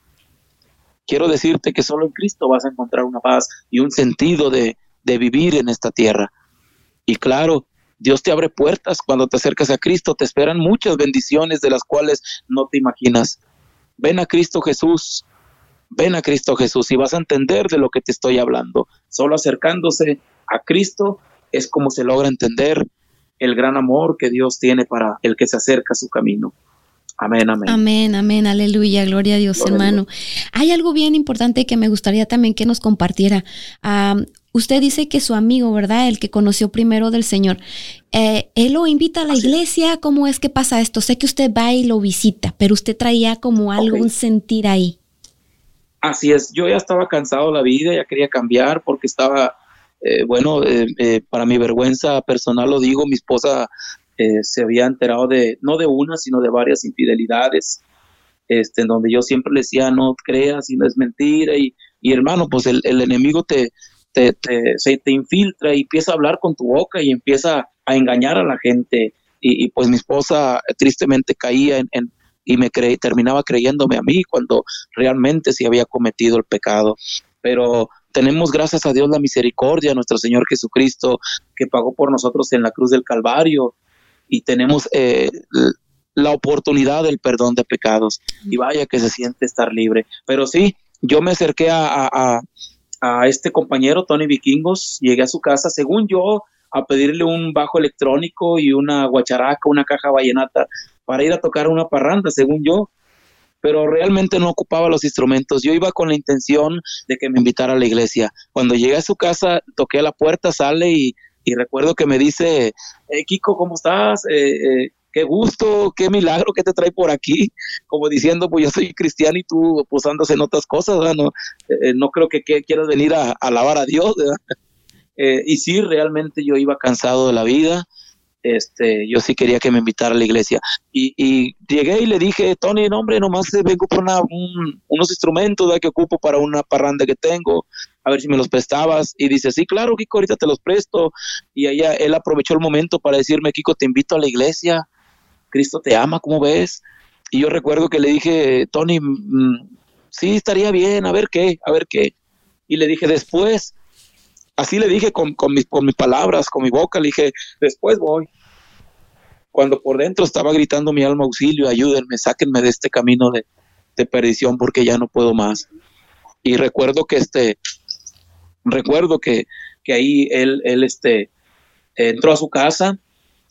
Quiero decirte que solo en Cristo vas a encontrar una paz y un sentido de, de vivir en esta tierra. Y claro Dios te abre puertas cuando te acercas a Cristo, te esperan muchas bendiciones de las cuales no te imaginas. Ven a Cristo Jesús, ven a Cristo Jesús y vas a entender de lo que te estoy hablando. Solo acercándose a Cristo es como se logra entender el gran amor que Dios tiene para el que se acerca a su camino. Amén, amén. Amén, amén, aleluya, gloria a Dios, hermano. Hay algo bien importante que me gustaría también que nos compartiera. usted dice que su amigo, ¿verdad? El que conoció primero del Señor, eh, él lo invita a la iglesia. ¿Cómo es que pasa esto? Sé que usted va y lo visita, pero usted traía como algo, un sentir ahí. Así es, yo ya estaba cansado de la vida, ya quería cambiar porque estaba, eh, bueno, eh, eh, para mi vergüenza personal lo digo, mi esposa se había enterado de, no de una, sino de varias infidelidades, este, en donde yo siempre le decía, no creas y no es mentira, y, y hermano, pues el, el enemigo te, te, se te infiltra y empieza a hablar con tu boca y empieza a engañar a la gente. Y, y pues mi esposa tristemente caía en, y me creí, terminaba creyéndome a mí cuando realmente sí había cometido el pecado. Pero tenemos gracias a Dios la misericordia, nuestro Señor Jesucristo, que pagó por nosotros en la cruz del Calvario y tenemos eh, la oportunidad del perdón de pecados. Y vaya que se siente estar libre. Pero sí, yo me acerqué a, a, a este compañero, Tony Vikingos, llegué a su casa, según yo, a pedirle un bajo electrónico y una guacharaca, una caja vallenata para ir a tocar una parranda, según yo, pero realmente no ocupaba los instrumentos. Yo iba con la intención de que me invitara a la iglesia. Cuando llegué a su casa, toqué a la puerta, sale y, recuerdo que me dice, eh, Kiko, ¿cómo estás? Eh, eh, qué gusto, qué milagro que te trae por aquí, como diciendo, pues yo soy cristiano y tú pues en otras cosas, No, no creo que, quieras venir a, alabar a Dios, y sí, realmente yo iba cansado de la vida, este, yo sí quería que me invitara a la iglesia. Y, llegué y le dije, Tony, no, hombre, nomás vengo por unos instrumentos que ocupo para una parranda que tengo, a ver si me los prestabas. Y dice, sí, claro, Kiko, ahorita te los presto. Y ella, él aprovechó el momento para decirme, Kiko, te invito a la iglesia, Cristo te ama, ¿cómo ves? Y yo recuerdo que le dije, Tony, mm, sí, estaría bien, a ver qué, a ver qué. Y le dije, después, Así le dije con, mis, con mis palabras, con mi boca, le dije, después voy. Cuando por dentro estaba gritando mi alma auxilio, ayúdenme, sáquenme de este camino de, perdición porque ya no puedo más. Y recuerdo que este, recuerdo que, que ahí él, él este, entró a su casa,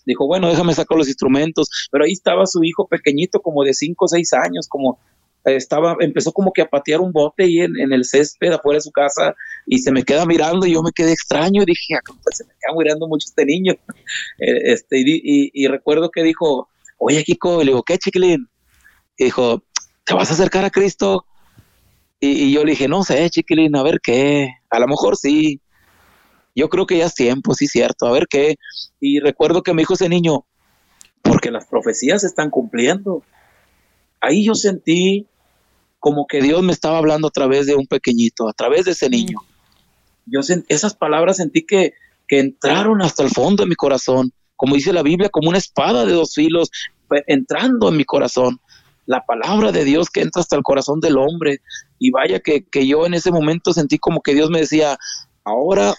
dijo, bueno, déjame sacar los instrumentos, pero ahí estaba su hijo pequeñito, como de 5 o 6 años, como estaba, empezó como que a patear un bote ahí en, el césped afuera de su casa y se me queda mirando y yo me quedé extraño y dije, ah, pues se me queda mirando mucho este niño. Eh, este, y, recuerdo que dijo, oye Kiko, le digo, ¿qué chiquilín? Y dijo, ¿te vas a acercar a Cristo? Y, yo le dije, no sé, chiquilín, a ver qué, a lo mejor sí. Yo creo que ya es tiempo, sí, cierto, a ver qué. Y recuerdo que me dijo ese niño, porque las profecías se están cumpliendo ahí yo sentí como que Dios me estaba hablando a través de un pequeñito, a través de ese niño. Yo esas palabras sentí que, que entraron hasta el fondo de mi corazón, como dice la Biblia, como una espada de dos filos, entrando en mi corazón. la palabra de Dios que entra hasta el corazón del hombre. Y vaya que, que yo en ese momento sentí como que Dios me decía, ahora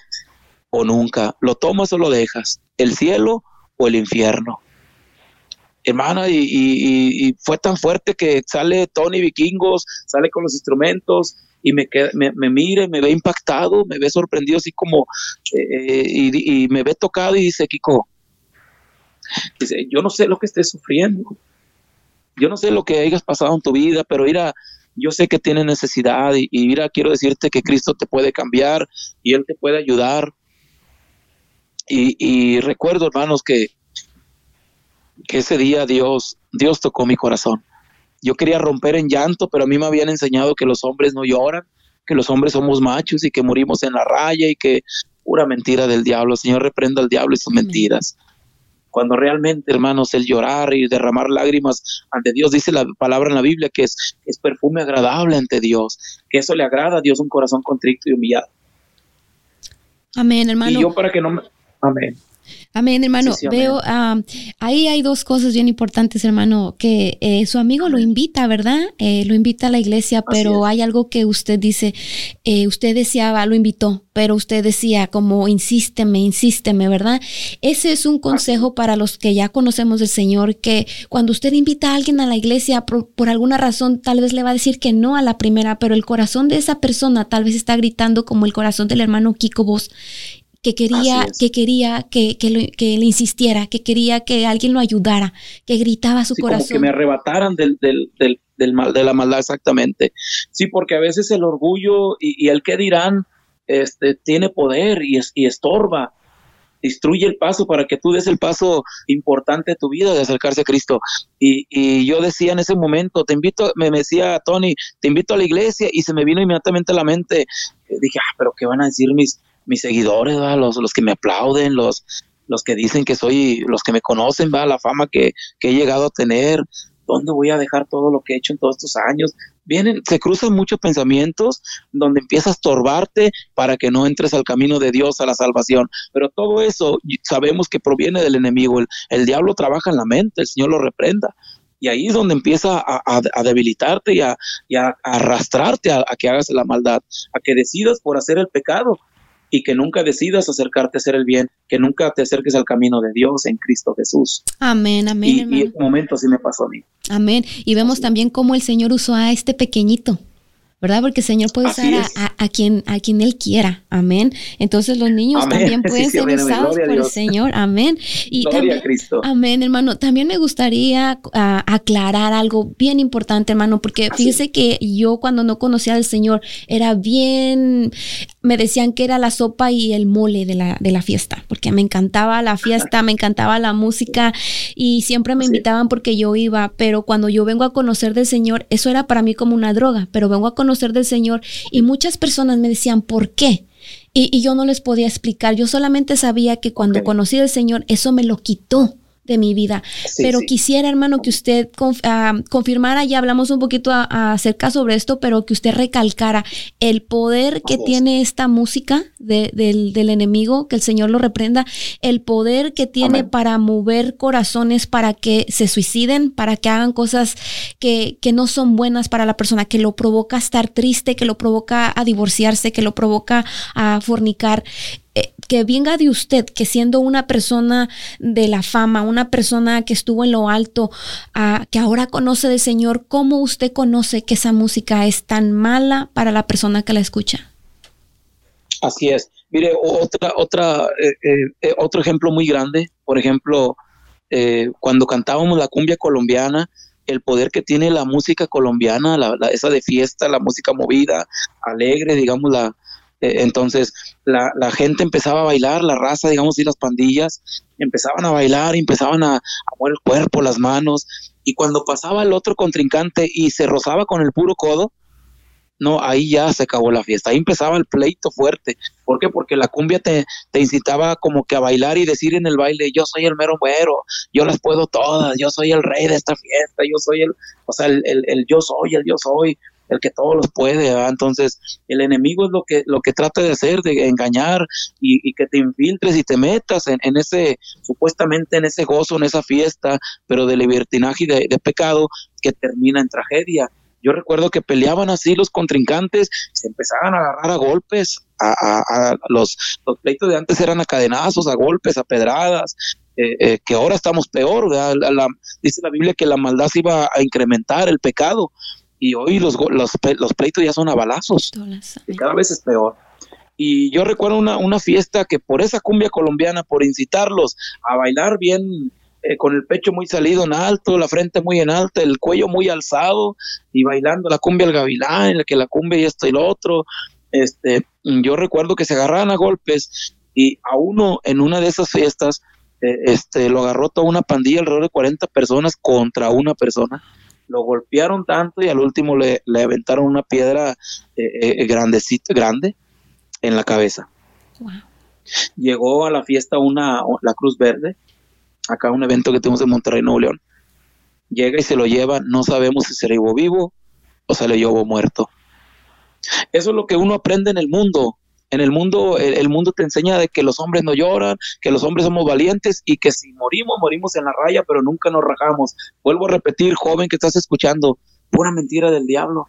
o nunca, lo tomas o lo dejas, el cielo o el infierno. Hermana, y, fue tan fuerte que sale Tony Vikingos, sale con los instrumentos y me, me, me mire, me ve impactado, me ve sorprendido, así como, eh, y, y, me ve tocado y dice, Kiko, yo no sé lo que estés sufriendo, yo no sé lo que hayas pasado en tu vida, pero mira, yo sé que tienes necesidad y, mira, quiero decirte que Cristo te puede cambiar y Él te puede ayudar. Y, recuerdo, hermanos, que, que ese día Dios, Dios tocó mi corazón. Yo quería romper en llanto, pero a mí me habían enseñado que los hombres no lloran, que los hombres somos machos y que morimos en la raya y que pura mentira del diablo. Señor, reprenda al diablo y sus mentiras cuando realmente, hermanos, el llorar y derramar lágrimas ante Dios, dice la palabra en la Biblia que es, es perfume agradable ante Dios, que eso le agrada a Dios un corazón contrito y humillado. Amén, hermano. Y yo para que no me... Amén. Amén, hermano. Veo, ah, ahí hay dos cosas bien importantes, hermano, que eh, su amigo lo invita, ¿verdad? Eh, lo invita a la iglesia, pero hay algo que usted dice, eh, usted deseaba, lo invitó, pero usted decía como, insísteme, insísteme, ¿verdad? Ese es un consejo para los que ya conocemos del Señor, que cuando usted invita a alguien a la iglesia, por, por alguna razón, tal vez le va a decir que no a la primera, pero el corazón de esa persona tal vez está gritando como el corazón del hermano Kiko Vos que quería, que quería que, que, le insistiera, que quería que alguien lo ayudara, que gritaba su corazón. Como que me arrebataran del, del, del, del, mal, de la maldad exactamente. Sí, porque a veces el orgullo y, el que dirán este, tiene poder y, es, y estorba destruye el paso para que tú des el paso importante de tu vida de acercarse a Cristo. Y, y, yo decía en ese momento, te invito, me decía Tony, te invito a la iglesia y se me vino inmediatamente a la mente, dije, ah, pero ¿qué van a decir mis, mis seguidores, Los, los que me aplauden, los, los que dicen que soy, los que me conocen, ¿va? la fama que, he llegado a tener, ¿dónde voy a dejar todo lo que he hecho en todos estos años? Vienen, se cruzan muchos pensamientos donde empiezas a estorbarte para que no entres al camino de Dios, a la salvación. Pero todo eso sabemos que proviene del enemigo. El, diablo trabaja en la mente, el Señor lo reprenda. Y ahí es donde empieza a, debilitarte y a, arrastrarte a, que hagas la maldad, a que decidas por hacer el pecado y que nunca decidas acercarte a hacer el bien, que nunca te acerques al camino de Dios en Cristo Jesús. Amén, amén. Y, y en este momento sí me pasó a mí. Amén. Y vemos también cómo el Señor usó a este pequeñito ¿verdad? Porque el Señor puede usar a, quien, a quien Él quiera, amén. Entonces los niños también pueden ser usados por el Señor, amén. Y también, Cristo. amén, hermano. También me gustaría ah, aclarar algo bien importante, hermano, porque fíjese que yo cuando no conocía al Señor era bien, me decían que era la sopa y el mole de la, de la fiesta, porque me encantaba la fiesta, me encantaba la música y siempre me invitaban porque yo iba, pero cuando yo vengo a conocer del Señor, eso era para mí como una droga, pero vengo a conocer conocer del Señor. Y muchas personas me decían, ¿por qué? Y, yo no les podía explicar, yo solamente sabía que cuando conocí al Señor, eso me lo quitó de mi vida. pero quisiera, hermano, que usted ah, confirmara, ya hablamos un poquito acerca sobre esto, pero que usted recalcara el poder que tiene esta música del, enemigo, que el Señor lo reprenda, el poder que tiene para mover corazones, para que se suiciden, para que hagan cosas que, que no son buenas para la persona, que lo provoca a estar triste, que lo provoca a divorciarse, que lo provoca a fornicar eh, que venga de usted, que siendo una persona de la fama, una persona que estuvo en lo alto, que ahora conoce del Señor, ¿cómo usted conoce que esa música es tan mala para la persona que la escucha? Así es. Mire, otra, otra, eh, eh, otro ejemplo muy grande, por ejemplo, cuando cantábamos la cumbia colombiana, el poder que tiene la música colombiana, esa de fiesta, la música movida, alegre, digamos, la, eh, entonces la, gente empezaba a bailar, la raza, digamos, y las pandillas empezaban a bailar, empezaban a, mover el cuerpo, las manos, y cuando pasaba el otro contrincante y se rozaba con el puro codo, no, ahí ya se acabó la fiesta, ahí empezaba el pleito fuerte. ¿Por qué? Porque la cumbia te, te incitaba como que a bailar y decir en el baile, yo soy el mero muero, yo las puedo todas, yo soy el rey de esta fiesta, yo soy el, o sea, el, el yo soy, el yo soy el que todos los puede, entonces el enemigo es lo que, lo que trata de hacer, de engañar y, que te infiltres y te metas en, ese, supuestamente en ese gozo, en esa fiesta, pero de libertinaje y de, pecado que termina en tragedia. Yo recuerdo que peleaban así los contrincantes, se empezaban a agarrar a golpes, a, los, los pleitos de antes eran a cadenazos, a golpes, a pedradas, eh, eh, que ahora estamos peor. dice la Biblia que la maldad se iba a incrementar, el pecado, y hoy los, los, los pleitos ya son a balazos, y cada vez es peor. Y yo recuerdo una, una fiesta que por esa cumbia colombiana, por incitarlos a bailar bien, eh, con el pecho muy salido en alto, la frente muy en alta, el cuello muy alzado y bailando la cumbia al gavilán, en la que la cumbia y esto y lo otro. Este, yo recuerdo que se agarraban a golpes y a uno en una de esas fiestas eh, este, lo agarró toda una pandilla, alrededor de 40 personas contra una persona. Lo golpearon tanto y al último le, le aventaron una piedra eh, eh, grandecita, grande en la cabeza. Llegó a la fiesta una, la Cruz Verde, acá un evento que tuvimos en Monterrey, Nuevo León. Llega y se lo lleva, no sabemos si se le llevó vivo o se le llevó muerto. Eso es lo que uno aprende en el mundo. En el mundo, el, mundo te enseña de que los hombres no lloran, que los hombres somos valientes y que si morimos, morimos en la raya, pero nunca nos rajamos. Vuelvo a repetir, joven que estás escuchando, pura mentira del diablo.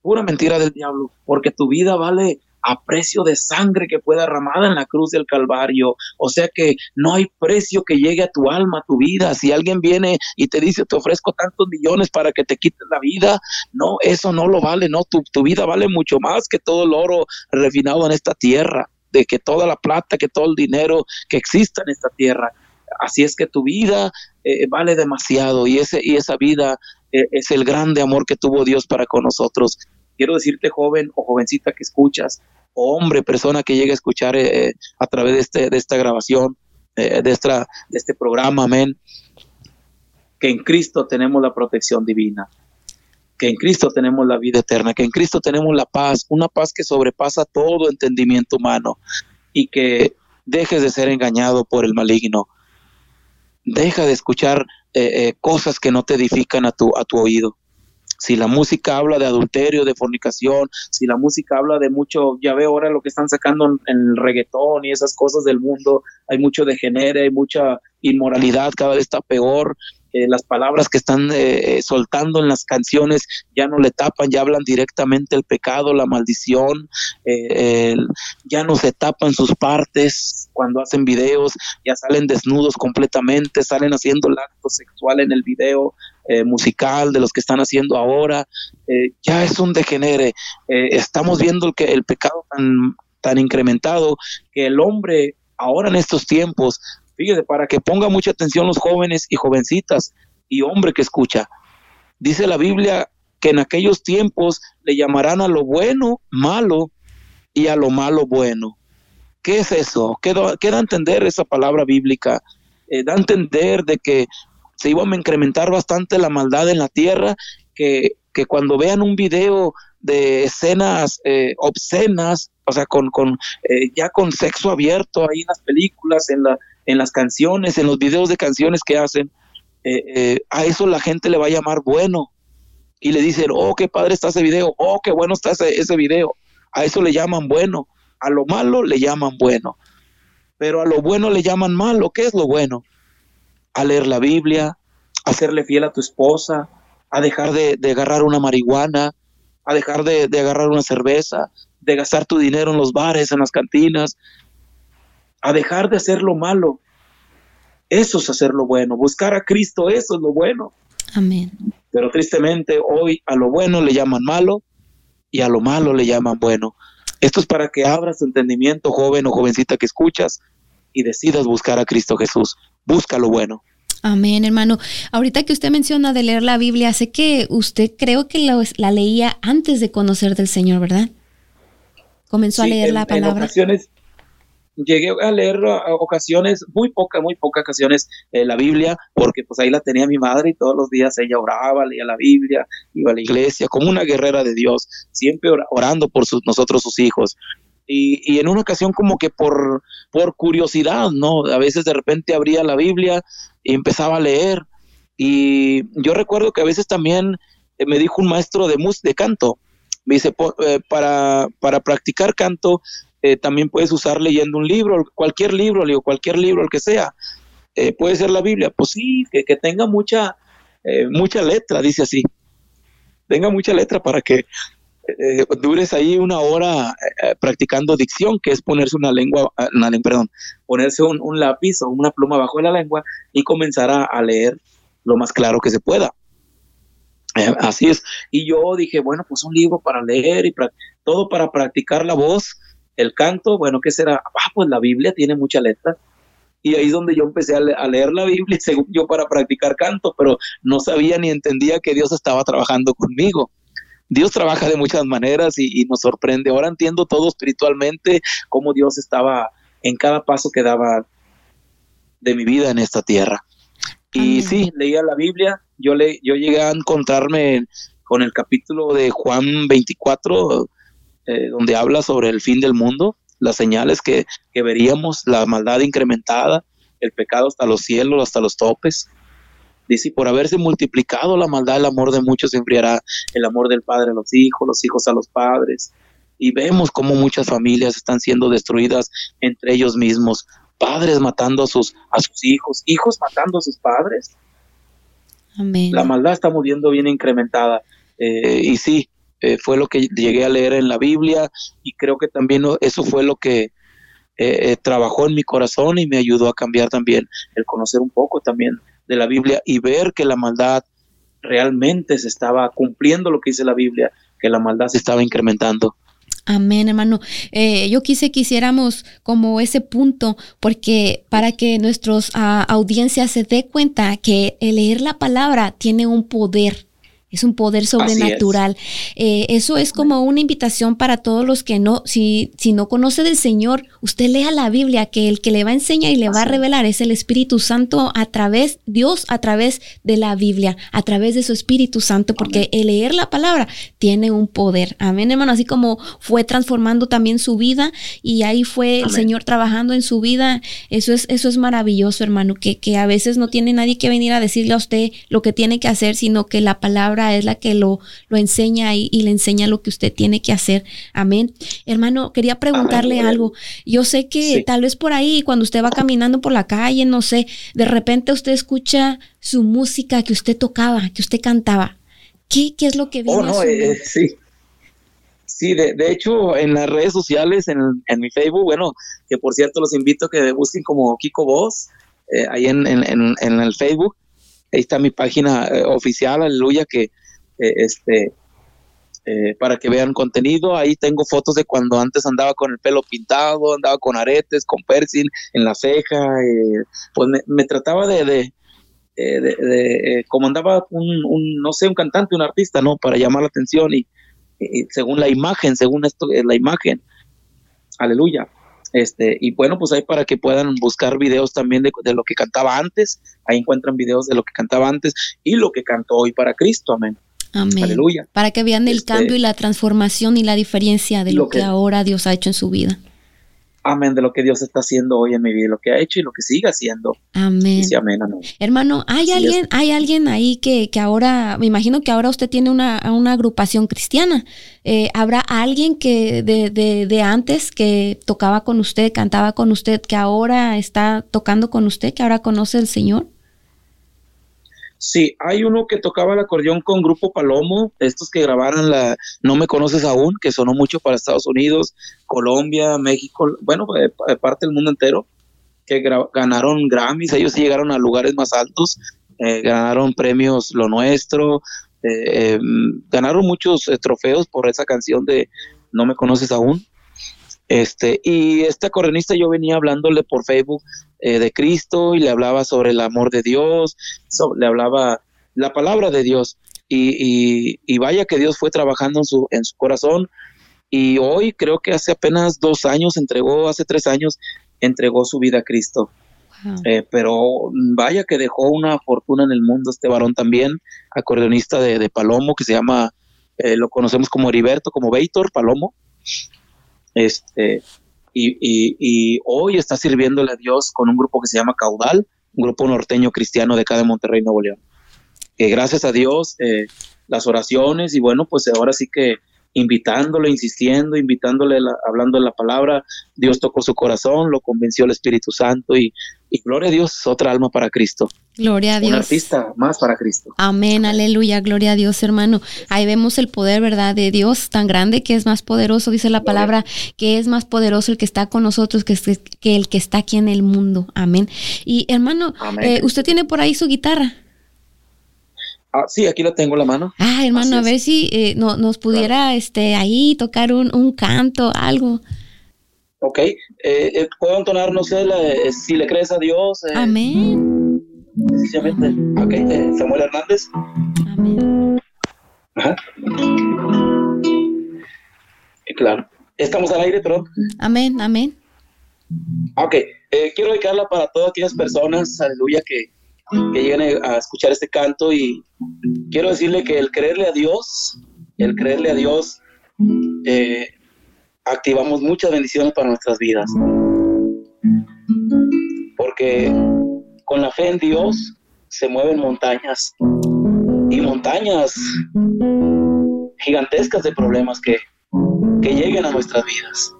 Pura mentira del diablo, porque tu vida vale a precio de sangre que fue derramada en la cruz del Calvario. O sea que no hay precio que llegue a tu alma, a tu vida. Si alguien viene y te dice, te ofrezco tantos millones para que te quites la vida, no, eso no lo vale, no, tu, tu vida vale mucho más que todo el oro refinado en esta tierra, de que toda la plata, que todo el dinero que exista en esta tierra. Así es que tu vida eh, vale demasiado y, ese, y esa vida eh, es el grande amor que tuvo Dios para con nosotros quiero decirte joven o jovencita que escuchas, o hombre, persona que llegue a escuchar eh, a través de, este, de esta grabación, eh, de, esta, de este programa, amén, que en Cristo tenemos la protección divina, que en Cristo tenemos la vida eterna, que en Cristo tenemos la paz, una paz que sobrepasa todo entendimiento humano y que dejes de ser engañado por el maligno. Deja de escuchar eh, cosas que no te edifican a tu, a tu oído si la música habla de adulterio, de fornicación, si la música habla de mucho, ya veo ahora lo que están sacando en, el reggaetón y esas cosas del mundo, hay mucho degenere, hay mucha inmoralidad, cada vez está peor, eh, las palabras que están eh, eh, soltando en las canciones ya no le tapan, ya hablan directamente el pecado, la maldición, ya no se tapan sus partes cuando hacen videos, ya salen desnudos completamente, salen haciendo el acto sexual en el video musical de los que están haciendo ahora, ya es un degenere, estamos viendo que el pecado tan, tan incrementado que el hombre ahora en estos tiempos Fíjese, para que ponga mucha atención los jóvenes y jovencitas y hombre que escucha. Dice la Biblia que en aquellos tiempos le llamarán a lo bueno malo y a lo malo bueno. ¿Qué es eso? ¿Qué da, a entender esa palabra bíblica? Eh, da a entender de que se iba a incrementar bastante la maldad en la tierra, que, que cuando vean un video de escenas eh, obscenas, o sea, con, con eh, ya con sexo abierto ahí en las películas, en, la, en las canciones, en los videos de canciones que hacen, eh, eh, a eso la gente le va a llamar bueno. Y le dicen, oh, qué padre está ese video, oh, qué bueno está ese, ese video. A eso le llaman bueno. A lo malo le llaman bueno. Pero a lo bueno le llaman malo. ¿Qué es lo bueno? A leer la Biblia, a serle fiel a tu esposa, a dejar de, agarrar una marihuana, a dejar de, de, agarrar una cerveza, de gastar tu dinero en los bares, en las cantinas, a dejar de hacer lo malo. Eso es hacer lo bueno. Buscar a Cristo, eso es lo bueno. Amén. Pero tristemente hoy a lo bueno le llaman malo y a lo malo le llaman bueno. Esto es para que abras tu entendimiento, joven o jovencita que escuchas, y decidas buscar a Cristo Jesús. Busca lo bueno. Amén, hermano. Ahorita que usted menciona de leer la Biblia, sé que usted creo que la leía antes de conocer del Señor, ¿verdad? Comenzó a leer la palabra. En ocasiones, llegué a leer a ocasiones, muy pocas, muy pocas ocasiones, eh, la Biblia, porque pues ahí la tenía mi madre y todos los días ella oraba, leía la Biblia, iba a la iglesia, como una guerrera de Dios, siempre orando por sus, nosotros sus hijos. Y, y, en una ocasión como que por, por curiosidad, ¿no? A veces de repente abría la Biblia y empezaba a leer. Y yo recuerdo que a veces también eh, me dijo un maestro de mus de canto, me dice, eh, para, para practicar canto, también puedes usar leyendo un libro, cualquier libro, le digo, cualquier libro, el que sea. puede ser la Biblia, pues sí, que, que tenga mucha, mucha letra, dice así. Tenga mucha letra para que eh, dures ahí una hora eh, practicando dicción, que es ponerse una lengua, ah, una, perdón, ponerse un, lápiz o una pluma bajo la lengua y comenzar a, leer lo más claro que se pueda. Eh, así es. Y yo dije, bueno, pues un libro para leer y todo para practicar la voz, el canto, bueno, ¿qué será? Ah, pues la Biblia tiene mucha letra. Y ahí es donde yo empecé a, a, leer la Biblia, según yo, para practicar canto, pero no sabía ni entendía que Dios estaba trabajando conmigo. Dios trabaja de muchas maneras y, nos sorprende. Ahora entiendo todo espiritualmente, cómo Dios estaba en cada paso que daba de mi vida en esta tierra. Y sí, leía la Biblia, yo, le, yo llegué a encontrarme con el capítulo de Juan 24, eh, donde habla sobre el fin del mundo, las señales que, que veríamos, la maldad incrementada, el pecado hasta los cielos, hasta los topes. Dice, por haberse multiplicado la maldad, el amor de muchos se enfriará, el amor del padre a los hijos, los hijos a los padres. Y vemos cómo muchas familias están siendo destruidas entre ellos mismos, padres matando a sus, a sus hijos, hijos matando a sus padres. Amén. La maldad está viendo bien incrementada. Eh, y sí, eh, fue lo que llegué a leer en la Biblia y creo que también eso fue lo que eh, trabajó en mi corazón y me ayudó a cambiar también el conocer un poco también de la Biblia y ver que la maldad realmente se estaba cumpliendo lo que dice la Biblia, que la maldad se estaba incrementando. Amén, hermano. Eh, yo quise que hiciéramos como ese punto, porque para que nuestros uh, audiencias se dé cuenta que el leer la palabra tiene un poder es un poder sobrenatural. Eh, eso es como una invitación para todos los que no, si, si no conoce del Señor, usted lea la Biblia, que el que le va a enseñar y le va a revelar es el Espíritu Santo a través, Dios a través de la Biblia, a través de su Espíritu Santo, porque el leer la palabra tiene un poder. Amén, hermano. Así como fue transformando también su vida y ahí fue el Señor trabajando en su vida. Eso es, eso es maravilloso, hermano, que, que a veces no tiene nadie que venir a decirle a usted lo que tiene que hacer, sino que la palabra es la que lo, lo enseña y, le enseña lo que usted tiene que hacer. Amén. Hermano, quería preguntarle algo. Yo sé que tal vez por ahí, cuando usted va caminando por la calle, no sé, de repente usted escucha su música que usted tocaba, que usted cantaba. ¿Qué, qué es lo que viene? Oh, eh, sí. Sí, de, hecho, en las redes sociales, en, mi Facebook, bueno, que por cierto los invito a que busquen como Kiko Voz, eh, ahí en, en, el Facebook, ahí está mi página eh, oficial, aleluya, que eh, este, eh, para que vean contenido. Ahí tengo fotos de cuando antes andaba con el pelo pintado, andaba con aretes, con piercing en la ceja. pues me, trataba de, de, de, como andaba un, no sé, un cantante, un artista, ¿no? Para llamar la atención y, y según la imagen, según esto, es la imagen. Aleluya. Este, y bueno, pues ahí para que puedan buscar videos también de, lo que cantaba antes, ahí encuentran videos de lo que cantaba antes y lo que cantó hoy para Cristo, amén. Amén. Aleluya. Para que vean el este, cambio y la transformación y la diferencia de lo, que, ahora Dios ha hecho en su vida. Amén, de lo que Dios está haciendo hoy en mi vida, lo que ha hecho y lo que sigue haciendo. Amén. amén, Hermano, ¿hay alguien, hay alguien ahí que, que, ahora, me imagino que ahora usted tiene una, una agrupación cristiana. Eh, ¿Habrá alguien que de, de, de, antes que tocaba con usted, cantaba con usted, que ahora está tocando con usted, que ahora conoce al Señor? Sí, hay uno que tocaba el acordeón con Grupo Palomo, estos que grabaron la No me conoces aún, que sonó mucho para Estados Unidos, Colombia, México, bueno, eh, eh, parte del mundo entero, que ganaron Grammys, ellos llegaron a lugares más altos, eh, ganaron premios Lo Nuestro, em, ganaron muchos trofeos por esa canción de No me conoces aún. Este, y este acordeonista yo venía hablándole por Facebook eh, de Cristo y le hablaba sobre el amor de Dios, le hablaba la palabra de Dios. Y, y, vaya que Dios fue trabajando en su, en su corazón. Y hoy creo que hace apenas dos años entregó, hace tres años, entregó su vida a Cristo. Eh, pero vaya que dejó una fortuna en el mundo este varón también, acordeonista de, de Palomo, que se llama, eh, lo conocemos como Heriberto, como Víctor Palomo. Este, y, hoy está sirviéndole a Dios con un grupo que se llama Caudal, un grupo norteño cristiano de acá de Monterrey, Nuevo León. Que gracias a Dios, eh, las oraciones y bueno, pues ahora sí que invitándole, insistiendo, invitándole, hablando de la palabra, Dios tocó su corazón, lo convenció el Espíritu Santo y, y gloria a Dios, otra alma para Cristo. Gloria a Dios. Un artista más para Cristo. Amén, aleluya, gloria a Dios, hermano. Ahí vemos el poder, ¿verdad? De Dios tan grande que es más poderoso, dice la palabra, que es más poderoso el que está con nosotros que, que el que está aquí en el mundo. Amén. Y hermano, eh, ¿usted tiene por ahí su guitarra? Ah, sí, aquí la tengo en la mano. Ah, hermano, a ver si eh, no, nos pudiera este, ahí tocar un, un canto, algo. Ok, eh, eh, puedo entonar, no sé, si le crees a Dios. Amén. Sencillamente. Ok, Samuel Hernández. Amén. Ajá. claro. Estamos al aire, perdón. Amén, amén. Ok, quiero dedicarla para todas aquellas personas, aleluya, que, que lleguen a escuchar este canto y quiero decirle que el creerle a Dios, el creerle a Dios, eh, activamos muchas bendiciones para nuestras vidas. Porque con la fe en Dios se mueven montañas y montañas gigantescas de problemas que, que lleguen a nuestras vidas.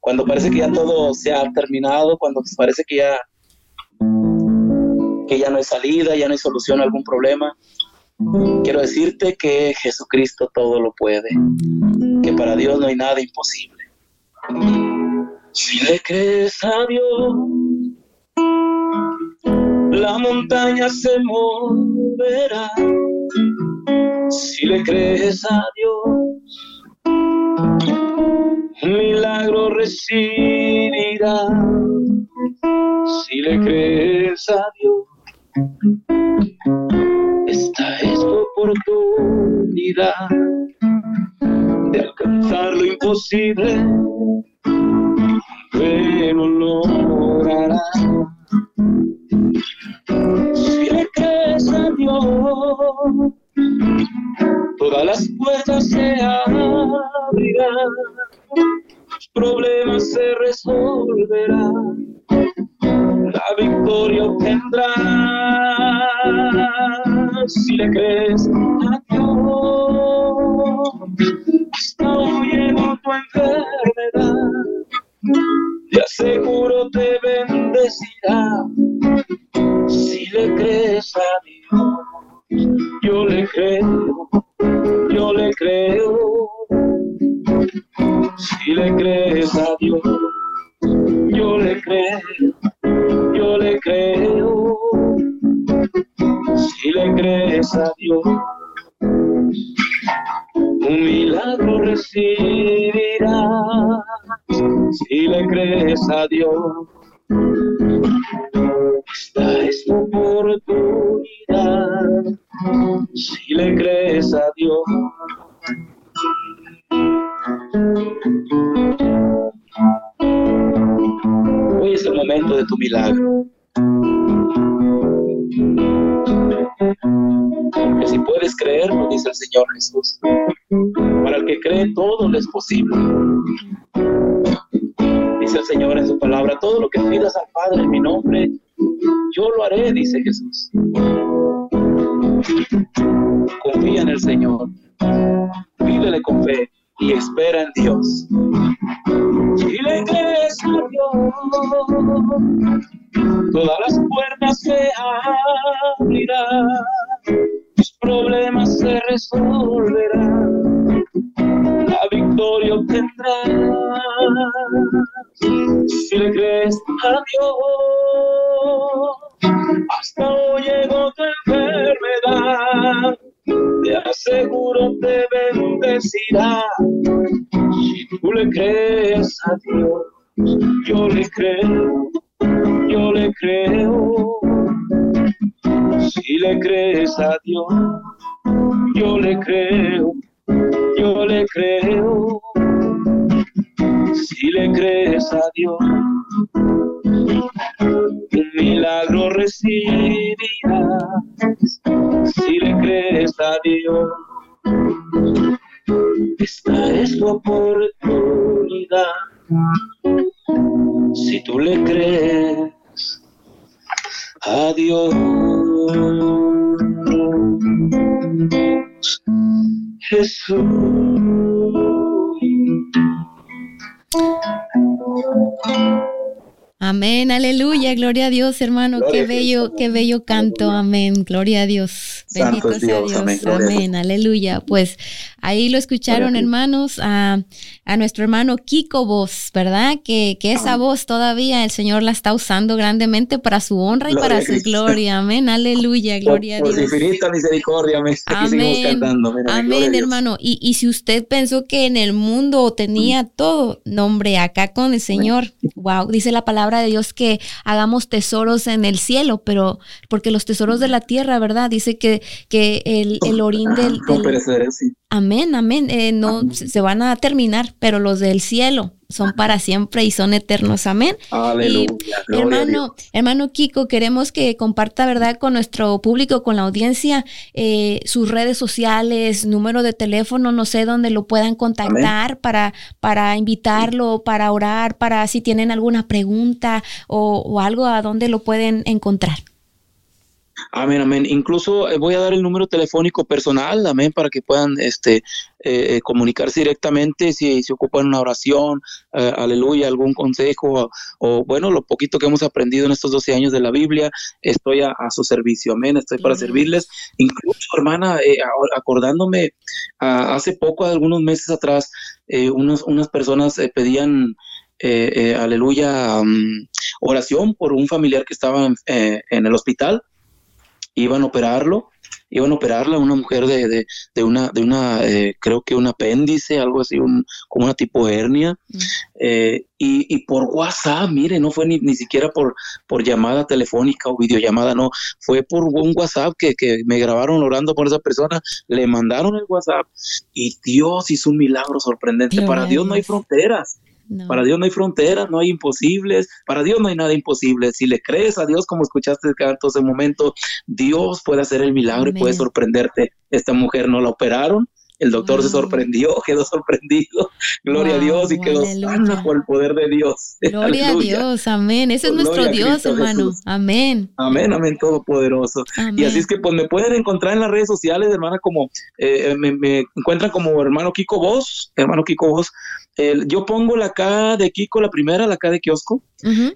Cuando parece que ya todo se ha terminado, cuando parece que ya que ya no hay salida, ya no hay solución a algún problema. Quiero decirte que Jesucristo todo lo puede, que para Dios no hay nada imposible. Si le crees a Dios, la montaña se moverá. Si le crees a Dios, milagro recibirá. Si le crees a Dios, esta es tu oportunidad de alcanzar lo imposible, pero lo logrará. Si le crees a Dios, todas las puertas se abrirán, los problemas se resolverán la victoria obtendrás si le crees a Dios. Está huyendo tu enfermedad, te aseguro te bendecirá si le crees a Dios. Yo le creo, yo le creo. Si le crees a Dios, yo le creo yo le creo. Si le crees a Dios, un milagro recibirás. Si le crees a Dios, esta es tu oportunidad. Si le crees a Dios. Hoy es el momento de tu milagro. Que si puedes creerlo, dice el Señor Jesús, para el que cree todo le es posible. Dice el Señor en su palabra, todo lo que pidas al Padre en mi nombre, yo lo haré, dice Jesús. Confía en el Señor, pídele con fe y espera en Dios. Todas las puertas se abrirán, tus problemas se resolverán, la victoria obtendrás. Si le crees a Dios, hasta hoy llegó tu enfermedad te aseguro te bendecirá. Si tú le crees a Dios, yo le creo, yo le creo. Si le crees a Dios, yo le creo, yo le creo. Si le crees a Dios, un milagro recibirás si le crees a Dios. Esta es tu oportunidad. Si tú le crees a Dios. Jesús. Amén, aleluya, gloria a Dios, hermano, qué bello, qué bello canto, amén, gloria a Dios. Bendito sea Dios, amén, aleluya. Pues ahí lo escucharon, hermanos, a, nuestro hermano Kiko Voz, ¿verdad? Que, que esa voz todavía el Señor la está usando grandemente para su honra y para su gloria, amén, aleluya, gloria a Dios. Por infinita misericordia, amén, amén, hermano. Y, y si usted pensó que en el mundo tenía todo, nombre, acá con el Señor, wow, dice la palabra de Dios que hagamos tesoros en el cielo, pero porque los tesoros de la tierra, ¿verdad? Dice que, que el, el orín del... Amén, amén. Eh, no se van a terminar, pero los del cielo son para siempre y son eternos. Amén. Aleluya. hermano, hermano Kiko, queremos que comparta, ¿verdad?, con nuestro público, con la audiencia, eh, sus redes sociales, número de teléfono, no sé dónde lo puedan contactar para, para invitarlo, para orar, para si tienen alguna pregunta o, o algo a dónde lo pueden encontrar. Amén, amén. Incluso eh, voy a dar el número telefónico personal, amén, para que puedan este, eh, eh, comunicarse directamente si se ocupan una oración, aleluya, algún consejo, o, bueno, lo poquito que hemos aprendido en estos 12 años de la Biblia, estoy a, su servicio, amén, estoy para servirles. Incluso, hermana, acordándome, hace poco, algunos meses atrás, unos, unas personas pedían... aleluya, mm, oración por un familiar que estaba en el hospital iban a operarlo, iban a operarla una mujer de, de, de una, de una eh, creo que un apéndice, algo así, un, como una tipo hernia, mm. eh, y, y, por WhatsApp, mire, no fue ni, ni siquiera por, por llamada telefónica o videollamada, no, fue por un WhatsApp que, que me grabaron orando por esa persona, le mandaron el WhatsApp y Dios hizo un milagro sorprendente. Para Dios no hay fronteras. Para Dios no hay fronteras, no hay imposibles. Para Dios no hay nada imposible. Si le crees a Dios, como escuchaste canto ese momento, Dios puede hacer el milagro y puede sorprenderte. Esta mujer no la operaron, el doctor se sorprendió, quedó sorprendido. Gloria a Dios y quedó sana por el poder de Dios. Gloria a Dios, amén. Ese es nuestro Dios, hermano. Amén. Amén, amén, todopoderoso. Y así es que pues me pueden encontrar en las redes sociales, hermana, como eh, me, encuentran como hermano Kiko Voz, hermano Kiko Yo pongo la K de Kiko, la primera, la K de kiosco,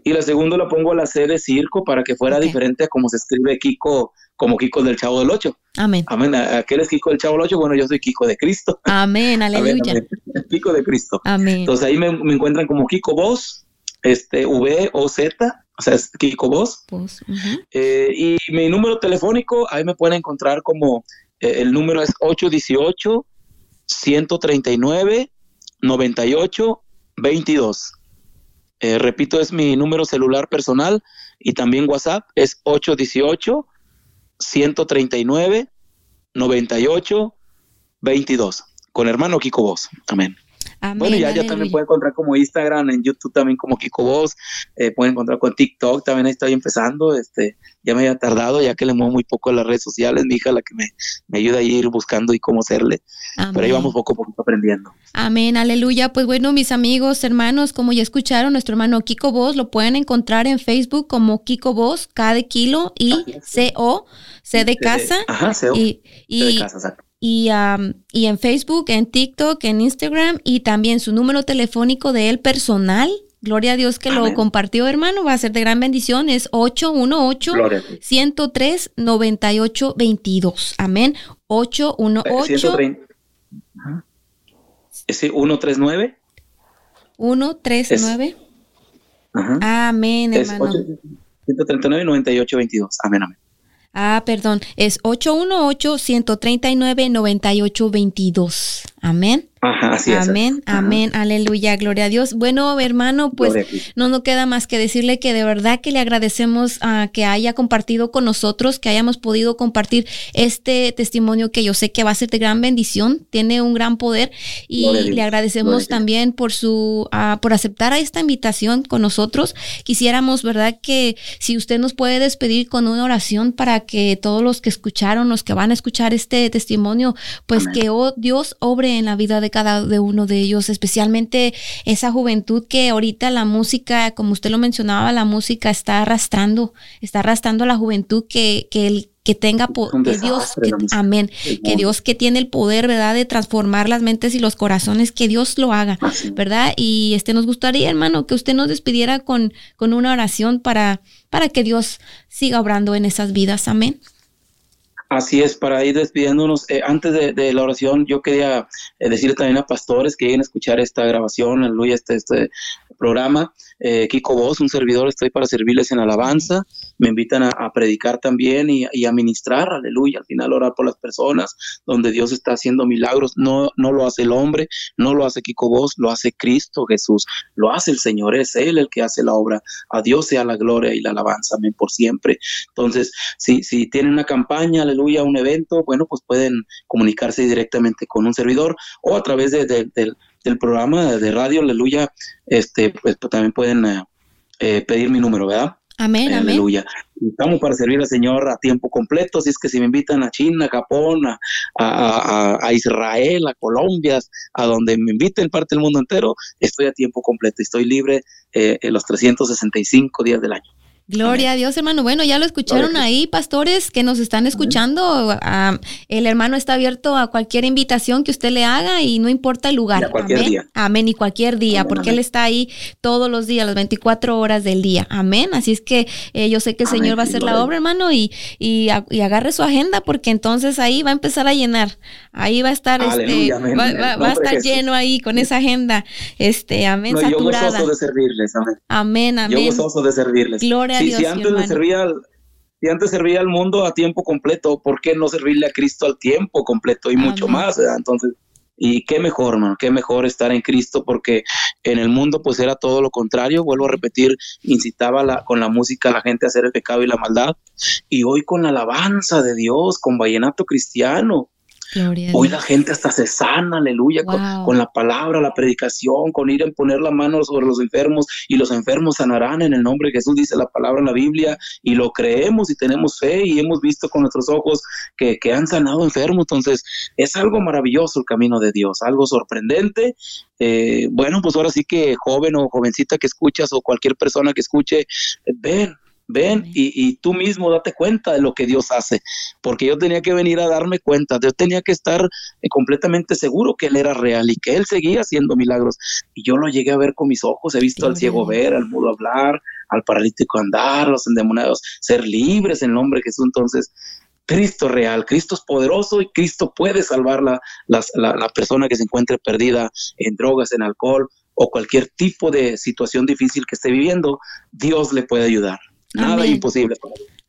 y la segunda la pongo a la C de circo para que fuera diferente a como se escribe Kiko como Kiko del Chavo del Ocho. Amén. Amén. ¿Aquel es Kiko del Chavo del Ocho? Bueno, yo soy Kiko de Cristo. Amén, aleluya. Kiko de Cristo. Amén. Entonces ahí me, encuentran como Kiko Voz, este, V o Z, o sea, es Kiko Voz. Eh, y mi número telefónico, ahí me pueden encontrar como, eh, el número es 818 139 98 22. repito, es mi número celular personal y también WhatsApp es 818 139 98 22 con hermano Kiko Voz. Amén. Bueno, ya, ya también pueden encontrar como Instagram, en YouTube también como Kiko Voz, eh, pueden encontrar con TikTok, también ahí estoy empezando, este, ya me había tardado, ya que le muevo muy poco a las redes sociales, mi hija la que me, ayuda a ir buscando y cómo hacerle, pero ahí vamos poco a poco aprendiendo. Amén, aleluya, pues bueno, mis amigos, hermanos, como ya escucharon, nuestro hermano Kiko Voz lo pueden encontrar en Facebook como Kiko Voz, K de kilo y C-O, C de casa. Ajá, C-O, y, y, y, y en Facebook, en TikTok, en Instagram y también su número telefónico de él personal. Gloria a Dios que lo compartió, hermano. Va a ser de gran bendición. Es 818-103-9822. Amén. 818. ¿Ese 139? 139. Amén, hermano. 139-9822. Amén, amén. Ah, perdón, es 818-139-9822. Amén. Ajá, así amén, amén, aleluya, gloria a Dios. Bueno, hermano, pues no nos queda más que decirle que de verdad que le agradecemos a que haya compartido con nosotros, que hayamos podido compartir este testimonio que yo sé que va a ser de gran bendición, tiene un gran poder y le agradecemos también por su uh, por aceptar a esta invitación con nosotros. Quisiéramos, ¿verdad? Que si usted nos puede despedir con una oración para que todos los que escucharon, los que van a escuchar este testimonio, pues que oh, Dios obre en la vida de de cada de uno de ellos, especialmente esa juventud que ahorita la música, como usted lo mencionaba, la música está arrastrando, está arrastrando a la juventud que, que el que tenga que Dios, amén, que Dios que tiene el poder, ¿verdad?, de transformar las mentes y los corazones, que Dios lo haga, ¿verdad? Y este nos gustaría, hermano, que usted nos despidiera con, con una oración para, para que Dios siga obrando en esas vidas, amén. Así es, para ir despidiéndonos, eh, antes de, la oración, yo quería eh, decirle también a pastores que lleguen a escuchar esta grabación, aleluya, este, este programa. Eh, Kiko Voz, un servidor, estoy para servirles en alabanza. Me invitan a, predicar también y, a ministrar, aleluya. Al final, orar por las personas, donde Dios está haciendo milagros. No, no lo hace el hombre, no lo hace Kiko Voz, lo hace Cristo Jesús, lo hace el Señor, es Él el que hace la obra. A Dios sea la gloria y la alabanza, amén, por siempre. Entonces, si, si tienen una campaña, aleluya, aleluya, un evento, bueno, pues pueden comunicarse directamente con un servidor o a través de, del programa de radio, aleluya, este, pues, también pueden eh, eh, pedir mi número, ¿verdad? Amén, amén. Aleluya. Estamos para servir al Señor a tiempo completo, así es que si me invitan a China, a Japón, a, Israel, a Colombia, a donde me inviten parte del mundo entero, estoy a tiempo completo, estoy libre eh, en los 365 días del año. Gloria a Dios, hermano. Bueno, ya lo escucharon ahí, pastores que nos están escuchando. el hermano está abierto a cualquier invitación que usted le haga y no importa el lugar. cualquier amén. día. Amén, y cualquier día, porque Él está ahí todos los días, las 24 horas del día. Amén. Así es que eh, yo sé que el Señor va a hacer la obra, hermano, y, y, agarre su agenda, porque entonces ahí va a empezar a llenar. Ahí va a estar, este, va, a estar lleno ahí con esa agenda. Este, amén, saturada. Yo gozoso de servirles, amén. Amén, amén. Yo gozoso de servirles. Gloria si, antes servía al, si antes servía al mundo a tiempo completo, ¿por qué no servirle a Cristo al tiempo completo y mucho más? Entonces, y qué mejor, hermano, qué mejor estar en Cristo, porque en el mundo pues era todo lo contrario, vuelvo a repetir, incitaba la, con la música a la gente a hacer el pecado y la maldad, y hoy con la alabanza de Dios, con vallenato cristiano, Hoy la gente hasta se sana, aleluya, con, la palabra, la predicación, con ir a poner la mano sobre los enfermos y los enfermos sanarán en el nombre de Jesús, dice la palabra en la Biblia, y lo creemos y tenemos fe y hemos visto con nuestros ojos que, han sanado enfermos. Entonces, es algo maravilloso el camino de Dios, algo sorprendente. Eh, bueno, pues ahora sí que joven o jovencita que escuchas o cualquier persona que escuche, ven, Ven y, tú mismo date cuenta de lo que Dios hace, porque yo tenía que venir a darme cuenta, yo tenía que estar eh, completamente seguro que Él era real y que Él seguía haciendo milagros. Y yo lo llegué a ver con mis ojos, he visto al ciego ver, al mudo hablar, al paralítico andar, los endemoniados ser libres en nombre de Jesús. Entonces, Cristo real, Cristo es poderoso y Cristo puede salvar la, la, persona que se encuentre perdida en drogas, en alcohol o cualquier tipo de situación difícil que esté viviendo, Dios le puede ayudar. Nada imposible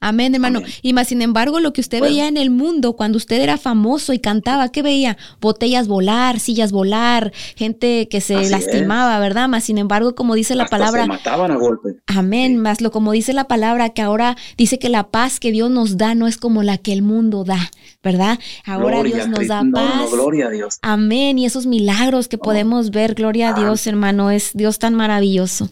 Amén, hermano. Y más sin embargo, lo que usted veía en el mundo cuando usted era famoso y cantaba, ¿qué veía? Botellas volar, sillas volar, gente que se lastimaba, ¿verdad? Más sin embargo, como dice la palabra. Se mataban a golpe. Amén. Más lo como dice la palabra, que ahora dice que la paz que Dios nos da no es como la que el mundo da, ¿verdad? Ahora Dios nos da paz. gloria a Dios. Amén. Y esos milagros que podemos ver, gloria a Dios, hermano, es Dios tan maravilloso.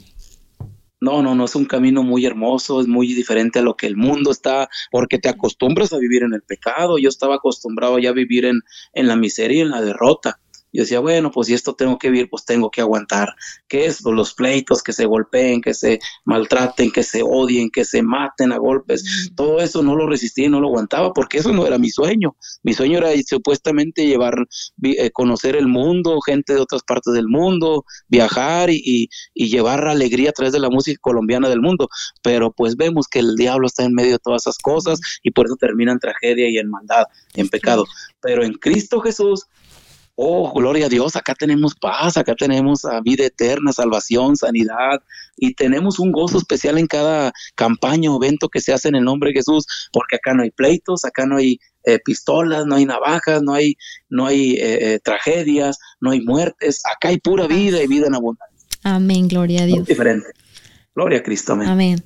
No, no, no, es un camino muy hermoso, es muy diferente a lo que el mundo está, porque te acostumbras a vivir en el pecado. Yo estaba acostumbrado ya a vivir en, en la miseria y en la derrota. Yo decía, bueno, pues si esto tengo que vivir, pues tengo que aguantar. ¿Qué es? Pues los pleitos, que se golpeen, que se maltraten, que se odien, que se maten a golpes. Todo eso no lo resistí y no lo aguantaba porque eso no era mi sueño. Mi sueño era supuestamente llevar, eh, conocer el mundo, gente de otras partes del mundo, viajar y, y, llevar alegría a través de la música colombiana del mundo. Pero pues vemos que el diablo está en medio de todas esas cosas y por eso termina en tragedia y en maldad, en pecado. Pero en Cristo Jesús oh, gloria a Dios, acá tenemos paz, acá tenemos ah, vida eterna, salvación, sanidad, y tenemos un gozo especial en cada campaña o evento que se hace en el nombre de Jesús, porque acá no hay pleitos, acá no hay eh, pistolas, no hay navajas, no hay, no hay eh, eh, tragedias, no hay muertes, acá hay pura vida y vida en abundancia. Amén, gloria a Dios. diferente. Gloria a Cristo, amén. Amén.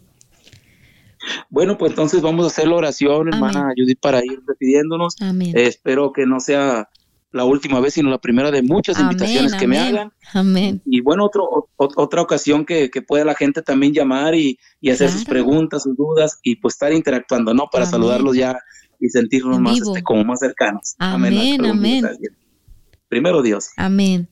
Bueno, pues entonces vamos a hacer la oración, hermana Judith, para ir despidiéndonos. Amén. espero que no sea la última vez, sino la primera de muchas invitaciones que me hagan. Amén. Y bueno, otro, otra ocasión que, que pueda la gente también llamar y, hacer sus preguntas, sus dudas y pues estar interactuando, ¿no? Para saludarlos ya y sentirnos más este, como más cercanos. Amén, amén. primero Dios. Amén.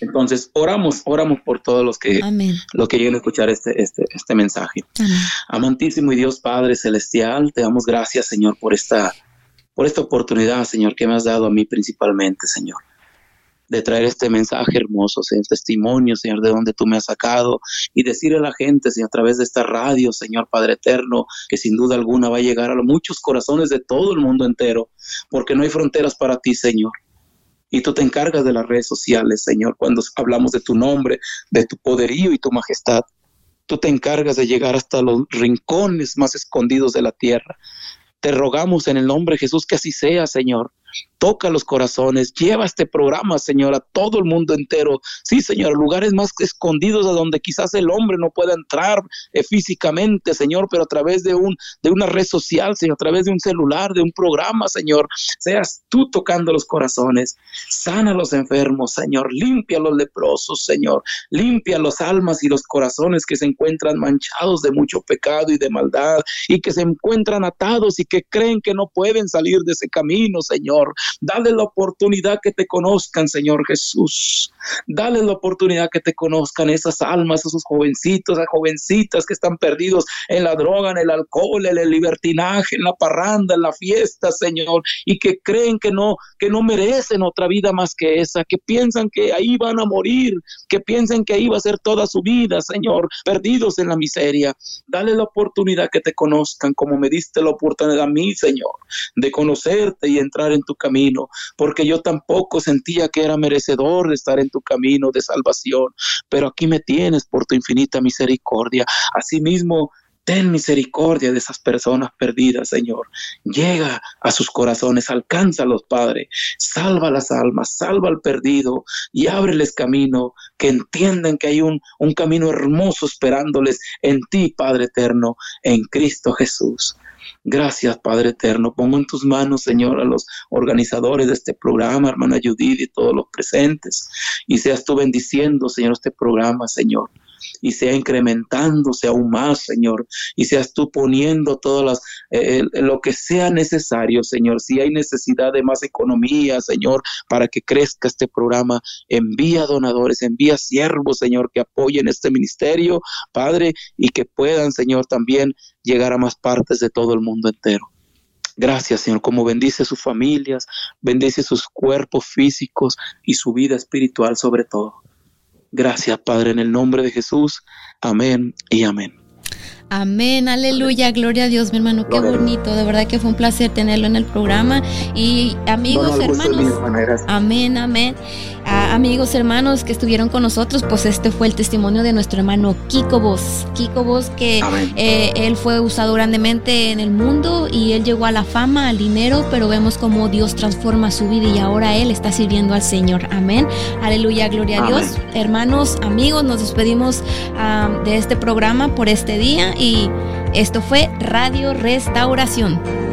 Entonces, oramos, oramos por todos los que, Amén. los que lleguen a escuchar este, este, este mensaje. Amén. Amantísimo y Dios Padre Celestial, te damos gracias, Señor, por esta, por esta oportunidad, Señor, que me has dado a mí principalmente, Señor, de traer este mensaje hermoso, Señor, testimonio, Señor, de donde tú me has sacado y decirle a la gente, Señor, a través de esta radio, Señor Padre Eterno, que sin duda alguna va a llegar a muchos corazones de todo el mundo entero, porque no hay fronteras para ti, Señor y tú te encargas de las redes sociales, Señor, cuando hablamos de tu nombre, de tu poderío y tu majestad. Tú te encargas de llegar hasta los rincones más escondidos de la tierra. Te rogamos en el nombre de Jesús que así sea, Señor toca los corazones, lleva este programa, Señor, a todo el mundo entero. Sí, Señor, lugares más escondidos a donde quizás el hombre no pueda entrar eh, físicamente, Señor, pero a través de, un, de una red social, Señor, a través de un celular, de un programa, Señor, seas tú tocando los corazones. Sana a los enfermos, Señor, limpia a los leprosos, Señor, limpia los almas y los corazones que se encuentran manchados de mucho pecado y de maldad y que se encuentran atados y que creen que no pueden salir de ese camino, Señor. Dale la oportunidad que te conozcan, Señor Jesús. Dale la oportunidad que te conozcan esas almas, esos jovencitos, esas jovencitas que están perdidos en la droga, en el alcohol, en el libertinaje, en la parranda, en la fiesta, Señor, y que creen que no, que no merecen otra vida más que esa, que piensan que ahí van a morir, que piensan que ahí va a ser toda su vida, Señor, perdidos en la miseria. Dale la oportunidad que te conozcan, como me diste la oportunidad a mí, Señor, de conocerte y entrar en tu camino, porque yo tampoco sentía que era merecedor de estar en tu camino de salvación, pero aquí me tienes por tu infinita misericordia. Asimismo, ten misericordia de esas personas perdidas, Señor. Llega a sus corazones, alcánzalos, Padre. Salva las almas, salva al perdido y ábreles camino, que entiendan que hay un, un camino hermoso esperándoles en ti, Padre eterno, en Cristo Jesús. Gracias, Padre Eterno. Pongo en tus manos, Señor, a los organizadores de este programa, hermana Judith y todos los presentes. Y seas tú bendiciendo, Señor, este programa, Señor y sea incrementándose aún más, Señor, y seas tú poniendo todas las, eh, lo que sea necesario, Señor. Si hay necesidad de más economía, Señor, para que crezca este programa, envía donadores, envía siervos, Señor, que apoyen este ministerio, Padre, y que puedan, Señor, también llegar a más partes de todo el mundo entero. Gracias, Señor, como bendice sus familias, bendice sus cuerpos físicos y su vida espiritual sobre todo. Gracias, Padre, en el nombre de Jesús. Amén y amén. Amén, aleluya, gloria a Dios, mi hermano, qué bonito, de verdad que fue un placer tenerlo en el programa. Y amigos, hermanos, amén, amén. amigos, hermanos que estuvieron con nosotros, pues este fue el testimonio de nuestro hermano Kiko Vos. Kiko Vos, que eh, él fue usado grandemente en el mundo y él llegó a la fama, al dinero, pero vemos cómo Dios transforma su vida y ahora él está sirviendo al Señor. Amén, aleluya, gloria a Dios. Hermanos, amigos, nos despedimos ah, de este programa por este día y esto fue Radio Restauración.